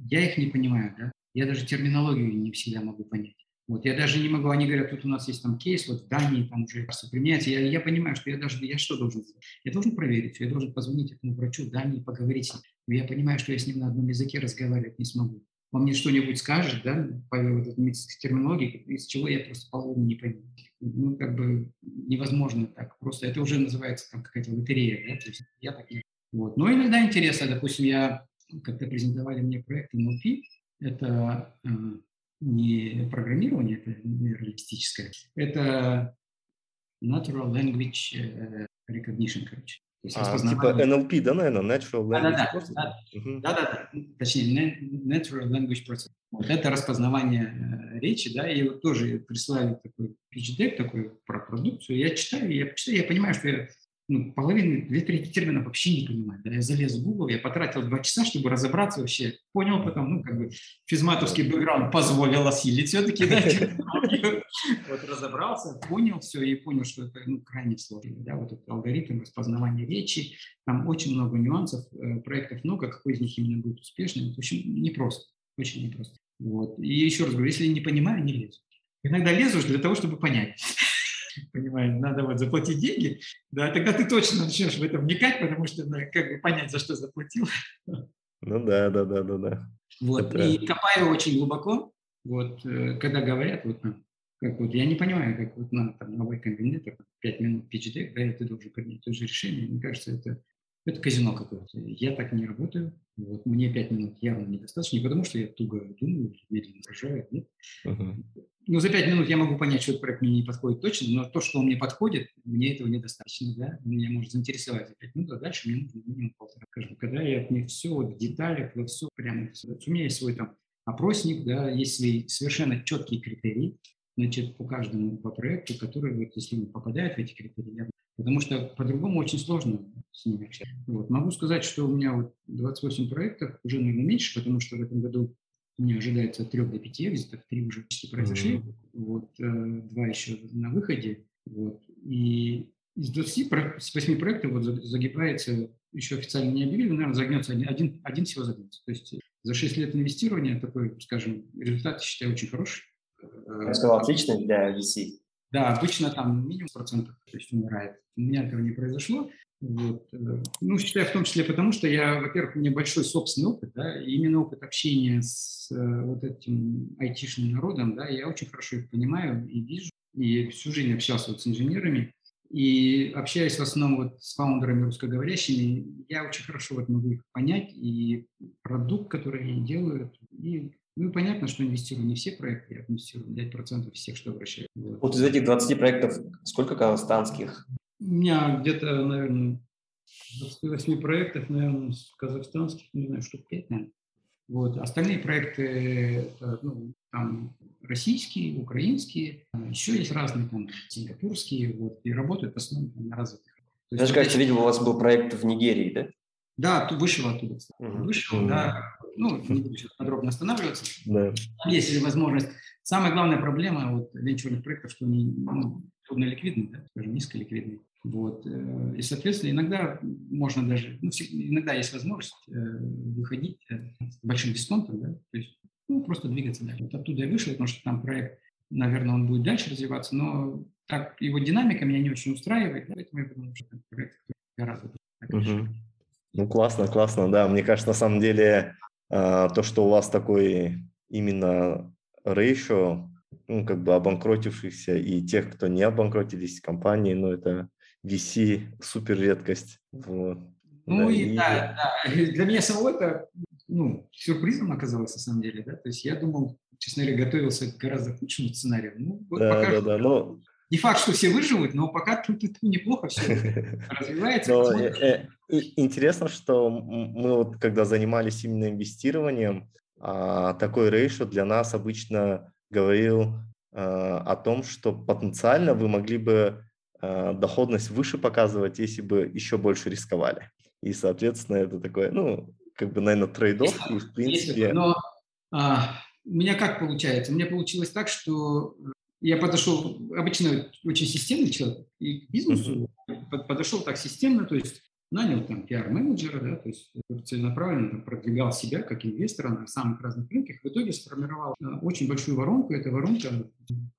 я их не понимаю, да. Я даже терминологию не всегда могу понять. Вот, я даже не могу, они говорят, тут у нас есть там кейс, вот в Дании там уже применяется. Я, я понимаю, что я даже, я что должен сделать? Я должен проверить, я должен позвонить этому врачу в Дании, поговорить с ним. Я понимаю, что я с ним на одном языке разговаривать не смогу. Он мне что-нибудь скажет, да, по этой медицинской терминологии, из чего я просто половину не пойму. Ну, как бы невозможно так. Просто это уже называется там какая-то лотерея, да, то есть я так не... Вот. Но иногда интересно, допустим, я, когда презентовали мне проект NLP, это э, не программирование, это нейролингвистическое, это Natural Language э, Recognition, короче. То есть а, типа NLP, да, наверное, Natural Language да, Processing? Да, угу. да, да, да, точнее, Natural Language Processing. Вот это распознавание э, речи, да, и вот тоже прислали такой pitch deck такой про продукцию, я читаю, я читаю, я понимаю, что я ну, половины, две трети терминов вообще не понимаю. Да, я залез в Google, я потратил два часа, чтобы разобраться вообще. Понял потом, ну, как бы физматовский бэкграунд позволил осилить все-таки, да, вот разобрался, понял все и понял, что это, ну, крайне сложно, да, вот этот алгоритм распознавания речи, там очень много нюансов, э, проектов много, какой из них именно будет успешным, в общем, непросто, очень непросто. Вот. И еще раз говорю, если не понимаю, не лезу. Иногда лезу для того, чтобы понять. понимаешь, надо вот заплатить деньги, да, тогда ты точно начнешь в это вникать, потому что надо как бы понять, за что заплатил. Ну да, да, да, да, да. Вот, это... и копаю очень глубоко, вот, э, когда говорят, вот, как вот, я не понимаю, как вот на там, новый комбинатор, 5 минут PhD, да, и ты должен принять то же решение, мне кажется, это это казино какое-то. Я так не работаю. Вот мне пять минут явно недостаточно. Не потому, что я туго думаю, медленно соображаю. Нет. Uh-huh. Ну, за пять минут я могу понять, что этот проект мне не подходит точно, но то, что он мне подходит, мне этого недостаточно. Да? Меня может заинтересовать за пять минут, а дальше мне нужно минимум полтора. Скажем, когда я мне все вот в деталях, во все прямо... У меня есть свой там опросник, да, есть свои совершенно четкие критерии, значит, по каждому по проекту, который, вот, если он попадает в эти критерии, я потому что по-другому очень сложно с ними общаться. Вот. Могу сказать, что у меня вот 28 проектов, уже, наверное, меньше, потому что в этом году у меня ожидается от 3 до 5 экзитов, 3 уже почти произошли, mm-hmm. вот, э, два еще на выходе. Вот. И из 28 проектов вот загибается, еще официально не объявили, наверное, загнется один, один, один всего загнется. То есть за 6 лет инвестирования такой, скажем, результат, считаю, очень хороший. Я сказал, отличный для VC. Да, обычно там минимум процентов то есть умирает. У меня этого не произошло. Вот. Э, ну, считаю в том числе потому, что я, во-первых, у меня большой собственный опыт, да, именно опыт общения с э, вот этим айтишным народом, да, я очень хорошо их понимаю и вижу, и всю жизнь общался вот с инженерами, и общаясь в основном вот с фаундерами русскоговорящими, я очень хорошо вот могу их понять, и продукт, который они делают, и ну, понятно, что инвестирую не все проекты, я инвестирую 5% всех, что обращаю. Вот. из этих 20 проектов сколько казахстанских? У меня где-то, наверное, 28 проектов, наверное, казахстанских, не знаю, штук 5, наверное. Вот. Остальные проекты, ну, там, российские, украинские, еще есть разные, там, сингапурские, вот, и работают в основном на развитых. Даже, кажется, видел, у вас был проект в Нигерии, да? Да, вышел оттуда, кстати. Угу. Вышел, угу. да. Ну, не буду сейчас подробно останавливаться. Да. есть ли возможность. Самая главная проблема вот венчурных проектов, что они ну, трудно ликвидны, да, скажем, низколиквидны. Вот. Э, и, соответственно, иногда можно даже, ну, иногда есть возможность э, выходить э, с большим дисконтом, да, то есть ну, просто двигаться дальше. Вот оттуда я вышел, потому что там проект, наверное, он будет дальше развиваться, но так его динамика меня не очень устраивает, поэтому я думаю, что этот проект гораздо так угу. Ну, классно, классно, да. Мне кажется, на самом деле, а, то, что у вас такой именно рейшо, ну, как бы обанкротившихся и тех, кто не обанкротились компании, ну, это VC супер редкость. Вот. Ну да, и, и да, да. Для меня самого это ну, сюрпризом оказалось на самом деле, да. То есть я думал, честно говоря, готовился к гораздо худшему сценарию. Ну, вот да, пока да, да. Но не факт, что все выживут, но пока тут, тут неплохо все развивается. Но, э, э, интересно, что мы вот когда занимались именно инвестированием, а, такой рейшо для нас обычно говорил а, о том, что потенциально вы могли бы а, доходность выше показывать, если бы еще больше рисковали. И, соответственно, это такое, ну, как бы, наверное, трейдов. И, в принципе... Но а, у меня как получается? У меня получилось так, что я подошел, обычно очень системный человек, и к бизнесу uh-huh. подошел так системно, то есть нанял там пиар-менеджера, да, то есть целенаправленно там, продвигал себя как инвестора на самых разных рынках. В итоге сформировал э, очень большую воронку. Эта воронка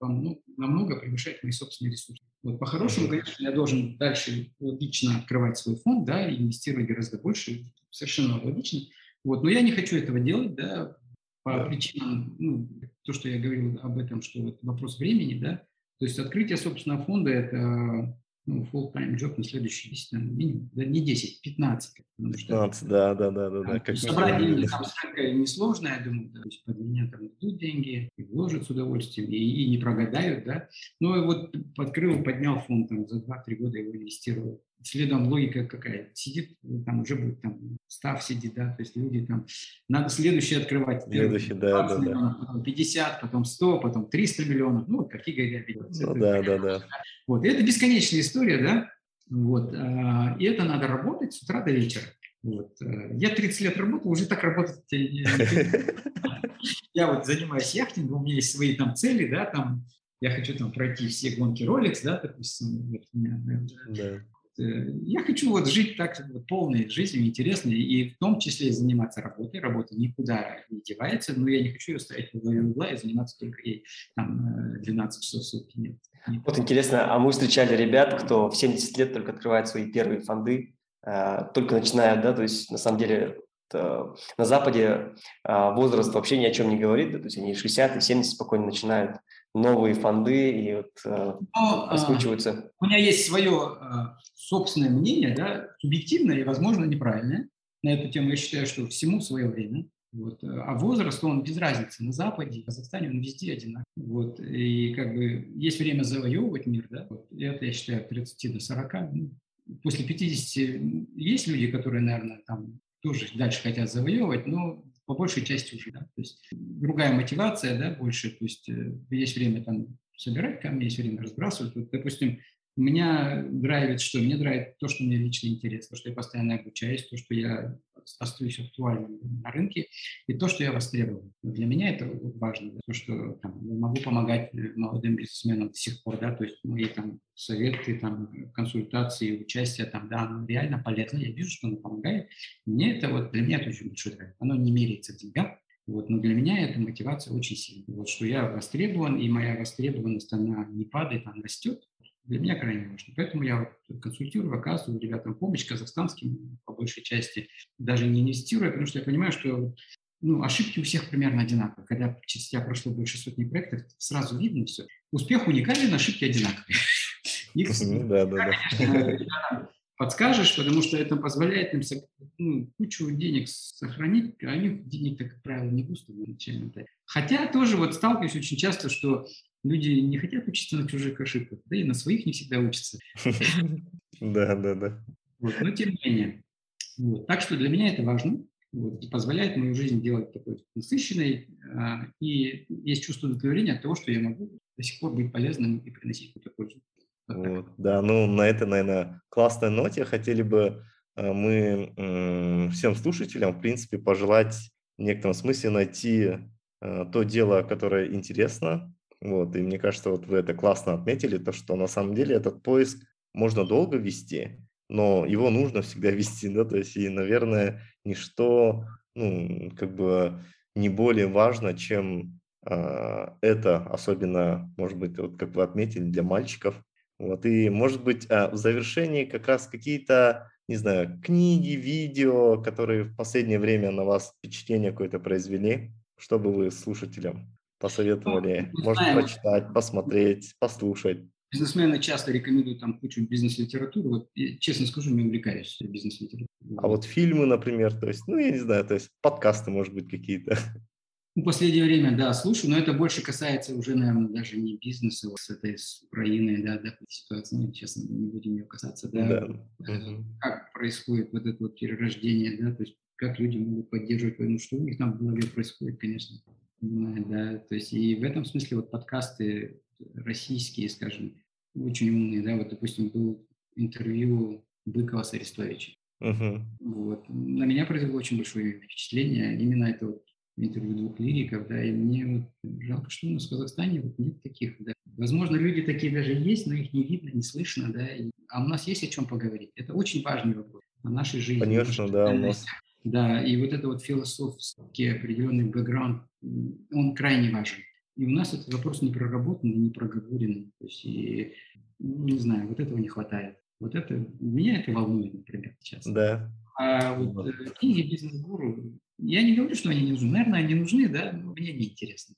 ну, намного превышает мои собственные ресурсы. Вот по-хорошему, конечно, я должен дальше логично открывать свой фонд, да, и инвестировать гораздо больше, совершенно логично. Вот, но я не хочу этого делать, да, по да. причинам, ну, то, что я говорил об этом, что вот вопрос времени, да, то есть открытие собственного фонда – это ну, full-time job на следующие 10, там, минимум, да, не 10, 15. 15, да, да, да, да. да как собрать деньги там с несложно, я думаю, да, то есть под меня там дадут деньги, и вложат с удовольствием, и, и не прогадают, да. Но ну, вот подкрыл, поднял фонд, там, за 2-3 года его инвестировал следом логика какая. Сидит, там уже будет там став сидит, да, то есть люди там, надо следующий открывать. Следующий, да, да, миллионов, да. Потом 50, потом 100, потом 300 миллионов, ну, какие говорят. Ну, да, да, да. Вот, и это бесконечная история, да, вот, а, и это надо работать с утра до вечера. Вот. Э, я 30 лет работал, уже так работать Я вот занимаюсь яхтингом, у меня есть свои там цели, да, там, я хочу там пройти все гонки Rolex, да, допустим, вот да я хочу вот жить так полной жизнью, интересной, и в том числе заниматься работой. Работа никуда не девается, но я не хочу ее ставить в главе угла и заниматься только ей там 12 часов в сутки. Нет. Вот интересно, а мы встречали ребят, кто в 70 лет только открывает свои первые фонды, только начинает, да, то есть на самом деле на Западе возраст вообще ни о чем не говорит, да, то есть они 60 и 70 спокойно начинают новые фонды и вот, э, Но, раскручиваются. У меня есть свое э, собственное мнение, да, субъективное и, возможно, неправильное. На эту тему я считаю, что всему свое время. Вот. А возраст, он без разницы. На Западе, в Казахстане он везде одинаковый. Вот. И как бы есть время завоевывать мир, да. Вот. Это, я считаю, от 30 до 40. Ну, после 50 есть люди, которые, наверное, там тоже дальше хотят завоевывать, но по большей части уже, да, то есть другая мотивация, да, больше, то есть э, есть время там собирать камни, есть время разбрасывать. Вот, допустим, меня драйвит что? Мне драйвит то, что мне лично интересно, то, что я постоянно обучаюсь, то, что я остаюсь актуальным на рынке, и то, что я востребован. Для меня это важно, то, что там, я могу помогать э, молодым бизнесменам до сих пор, да, то есть мои там советы, там, консультации, участие, там, да, оно реально полезно, я вижу, что оно помогает. Мне это вот, для меня это очень большой драйв. Оно не меряется в деньгах, вот, но для меня эта мотивация очень сильная. Вот, что я востребован, и моя востребованность, она не падает, она растет для меня крайне важно. Поэтому я консультирую, оказываю ребятам помощь казахстанским, по большей части, даже не инвестируя, потому что я понимаю, что ну, ошибки у всех примерно одинаковые. Когда тебя прошло больше сотни проектов, сразу видно все. Успех уникален, ошибки одинаковые. Их, да, да, да. Подскажешь, потому что это позволяет им ну, кучу денег сохранить, а у них денег, как правило, не густо. Хотя тоже вот сталкиваюсь очень часто, что люди не хотят учиться на чужих ошибках, да и на своих не всегда учатся. Да, да, да. но тем не менее. Так что для меня это важно вот, и позволяет мою жизнь делать такой насыщенной. А, и есть чувство удовлетворения от того, что я могу до сих пор быть полезным и приносить какую-то пользу. Вот, да, ну на этой, наверное, классной ноте хотели бы э, мы всем слушателям, в принципе, пожелать в некотором смысле найти э, то дело, которое интересно, вот, и мне кажется, вот вы это классно отметили, то, что на самом деле этот поиск можно долго вести, но его нужно всегда вести, да, то есть, и, наверное, ничто, ну, как бы не более важно, чем э, это, особенно, может быть, вот как вы отметили, для мальчиков. Вот, и, может быть, э, в завершении как раз какие-то, не знаю, книги, видео, которые в последнее время на вас впечатление какое-то произвели, чтобы вы слушателям посоветовали? Ну, знаем. прочитать, посмотреть, послушать. Бизнесмены часто рекомендуют там кучу бизнес-литературы. Вот, я, честно скажу, не увлекаюсь бизнес-литературой. А вот фильмы, например, то есть, ну, я не знаю, то есть подкасты, может быть, какие-то. В последнее время, да, слушаю, но это больше касается уже, наверное, даже не бизнеса, вот с этой с Украиной, да, да, ситуации, ну, честно, не будем ее касаться, да, да. как происходит вот это вот перерождение, да, то есть как люди могут поддерживать войну, что у них там в голове происходит, конечно, да, то есть и в этом смысле вот подкасты российские, скажем, очень умные, да, вот, допустим, был интервью Быкова с Арестовичем. Uh-huh. Вот. На меня произвело очень большое впечатление именно это вот интервью двух лириков, да, и мне вот жалко, что у нас в Казахстане вот нет таких, да. Возможно, люди такие даже есть, но их не видно, не слышно, да, и, а у нас есть о чем поговорить. Это очень важный вопрос о нашей жизни. Конечно, да, у нас да, и вот это вот философский определенный бэкграунд, он крайне важен. И у нас этот вопрос не проработан не проговорен. То есть, и, ну, не знаю, вот этого не хватает. Вот это, меня это волнует, например, сейчас. Да. А вот, вот. Э, книги бизнес-гуру, я не говорю, что они не нужны. Наверное, они нужны, да, но мне не интересно.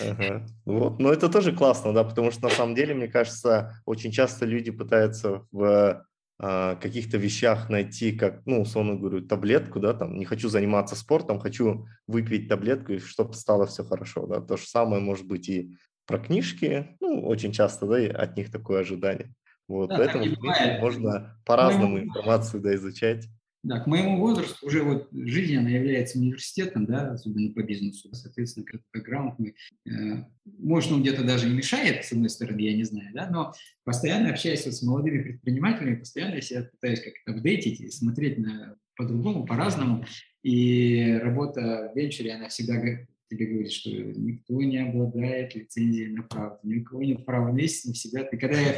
Ага. Вот. Но это тоже классно, да, потому что на самом деле, мне кажется, очень часто люди пытаются в а, каких-то вещах найти, как, ну, условно говорю, таблетку, да, там, не хочу заниматься спортом, хочу выпить таблетку, и чтобы стало все хорошо, да. То же самое может быть и про книжки, ну, очень часто, да, и от них такое ожидание. Вот, да, поэтому, в принципе, можно по-разному информацию, да, изучать. Да, к моему возрасту уже вот жизнь, она является университетом, да, особенно по бизнесу. Соответственно, как бэкграунд мы, э, может, он где-то даже и мешает, с одной стороны, я не знаю, да, но постоянно общаясь вот с молодыми предпринимателями, постоянно я себя пытаюсь как-то апдейтить и смотреть на по-другому, по-разному. И работа в венчуре, она всегда тебе говорит, что никто не обладает лицензией на правду, ни у кого нет права на себя. Ты когда я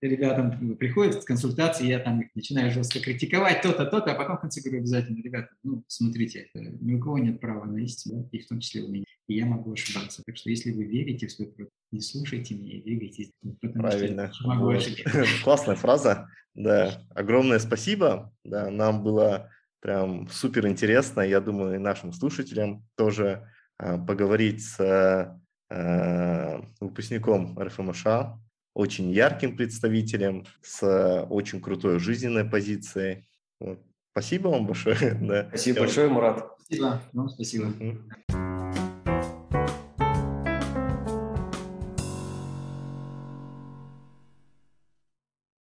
ребятам приходят консультации, я там их начинаю жестко критиковать, то-то, то-то, а потом в конце говорю обязательно, ребята, ну, смотрите, ни у кого нет права на истину, и в том числе у меня, и я могу ошибаться. Так что если вы верите в свой продукт, не слушайте меня и двигайтесь, Правильно. что я могу вот. ошибиться. Классная фраза, да. Огромное спасибо, да, нам было прям супер интересно, я думаю, и нашим слушателям тоже а, поговорить с а, выпускником РФМШ, очень ярким представителем, с очень крутой жизненной позицией. Вот. Спасибо вам большое. да. Спасибо большое, Мурат. Спасибо. Ну, спасибо.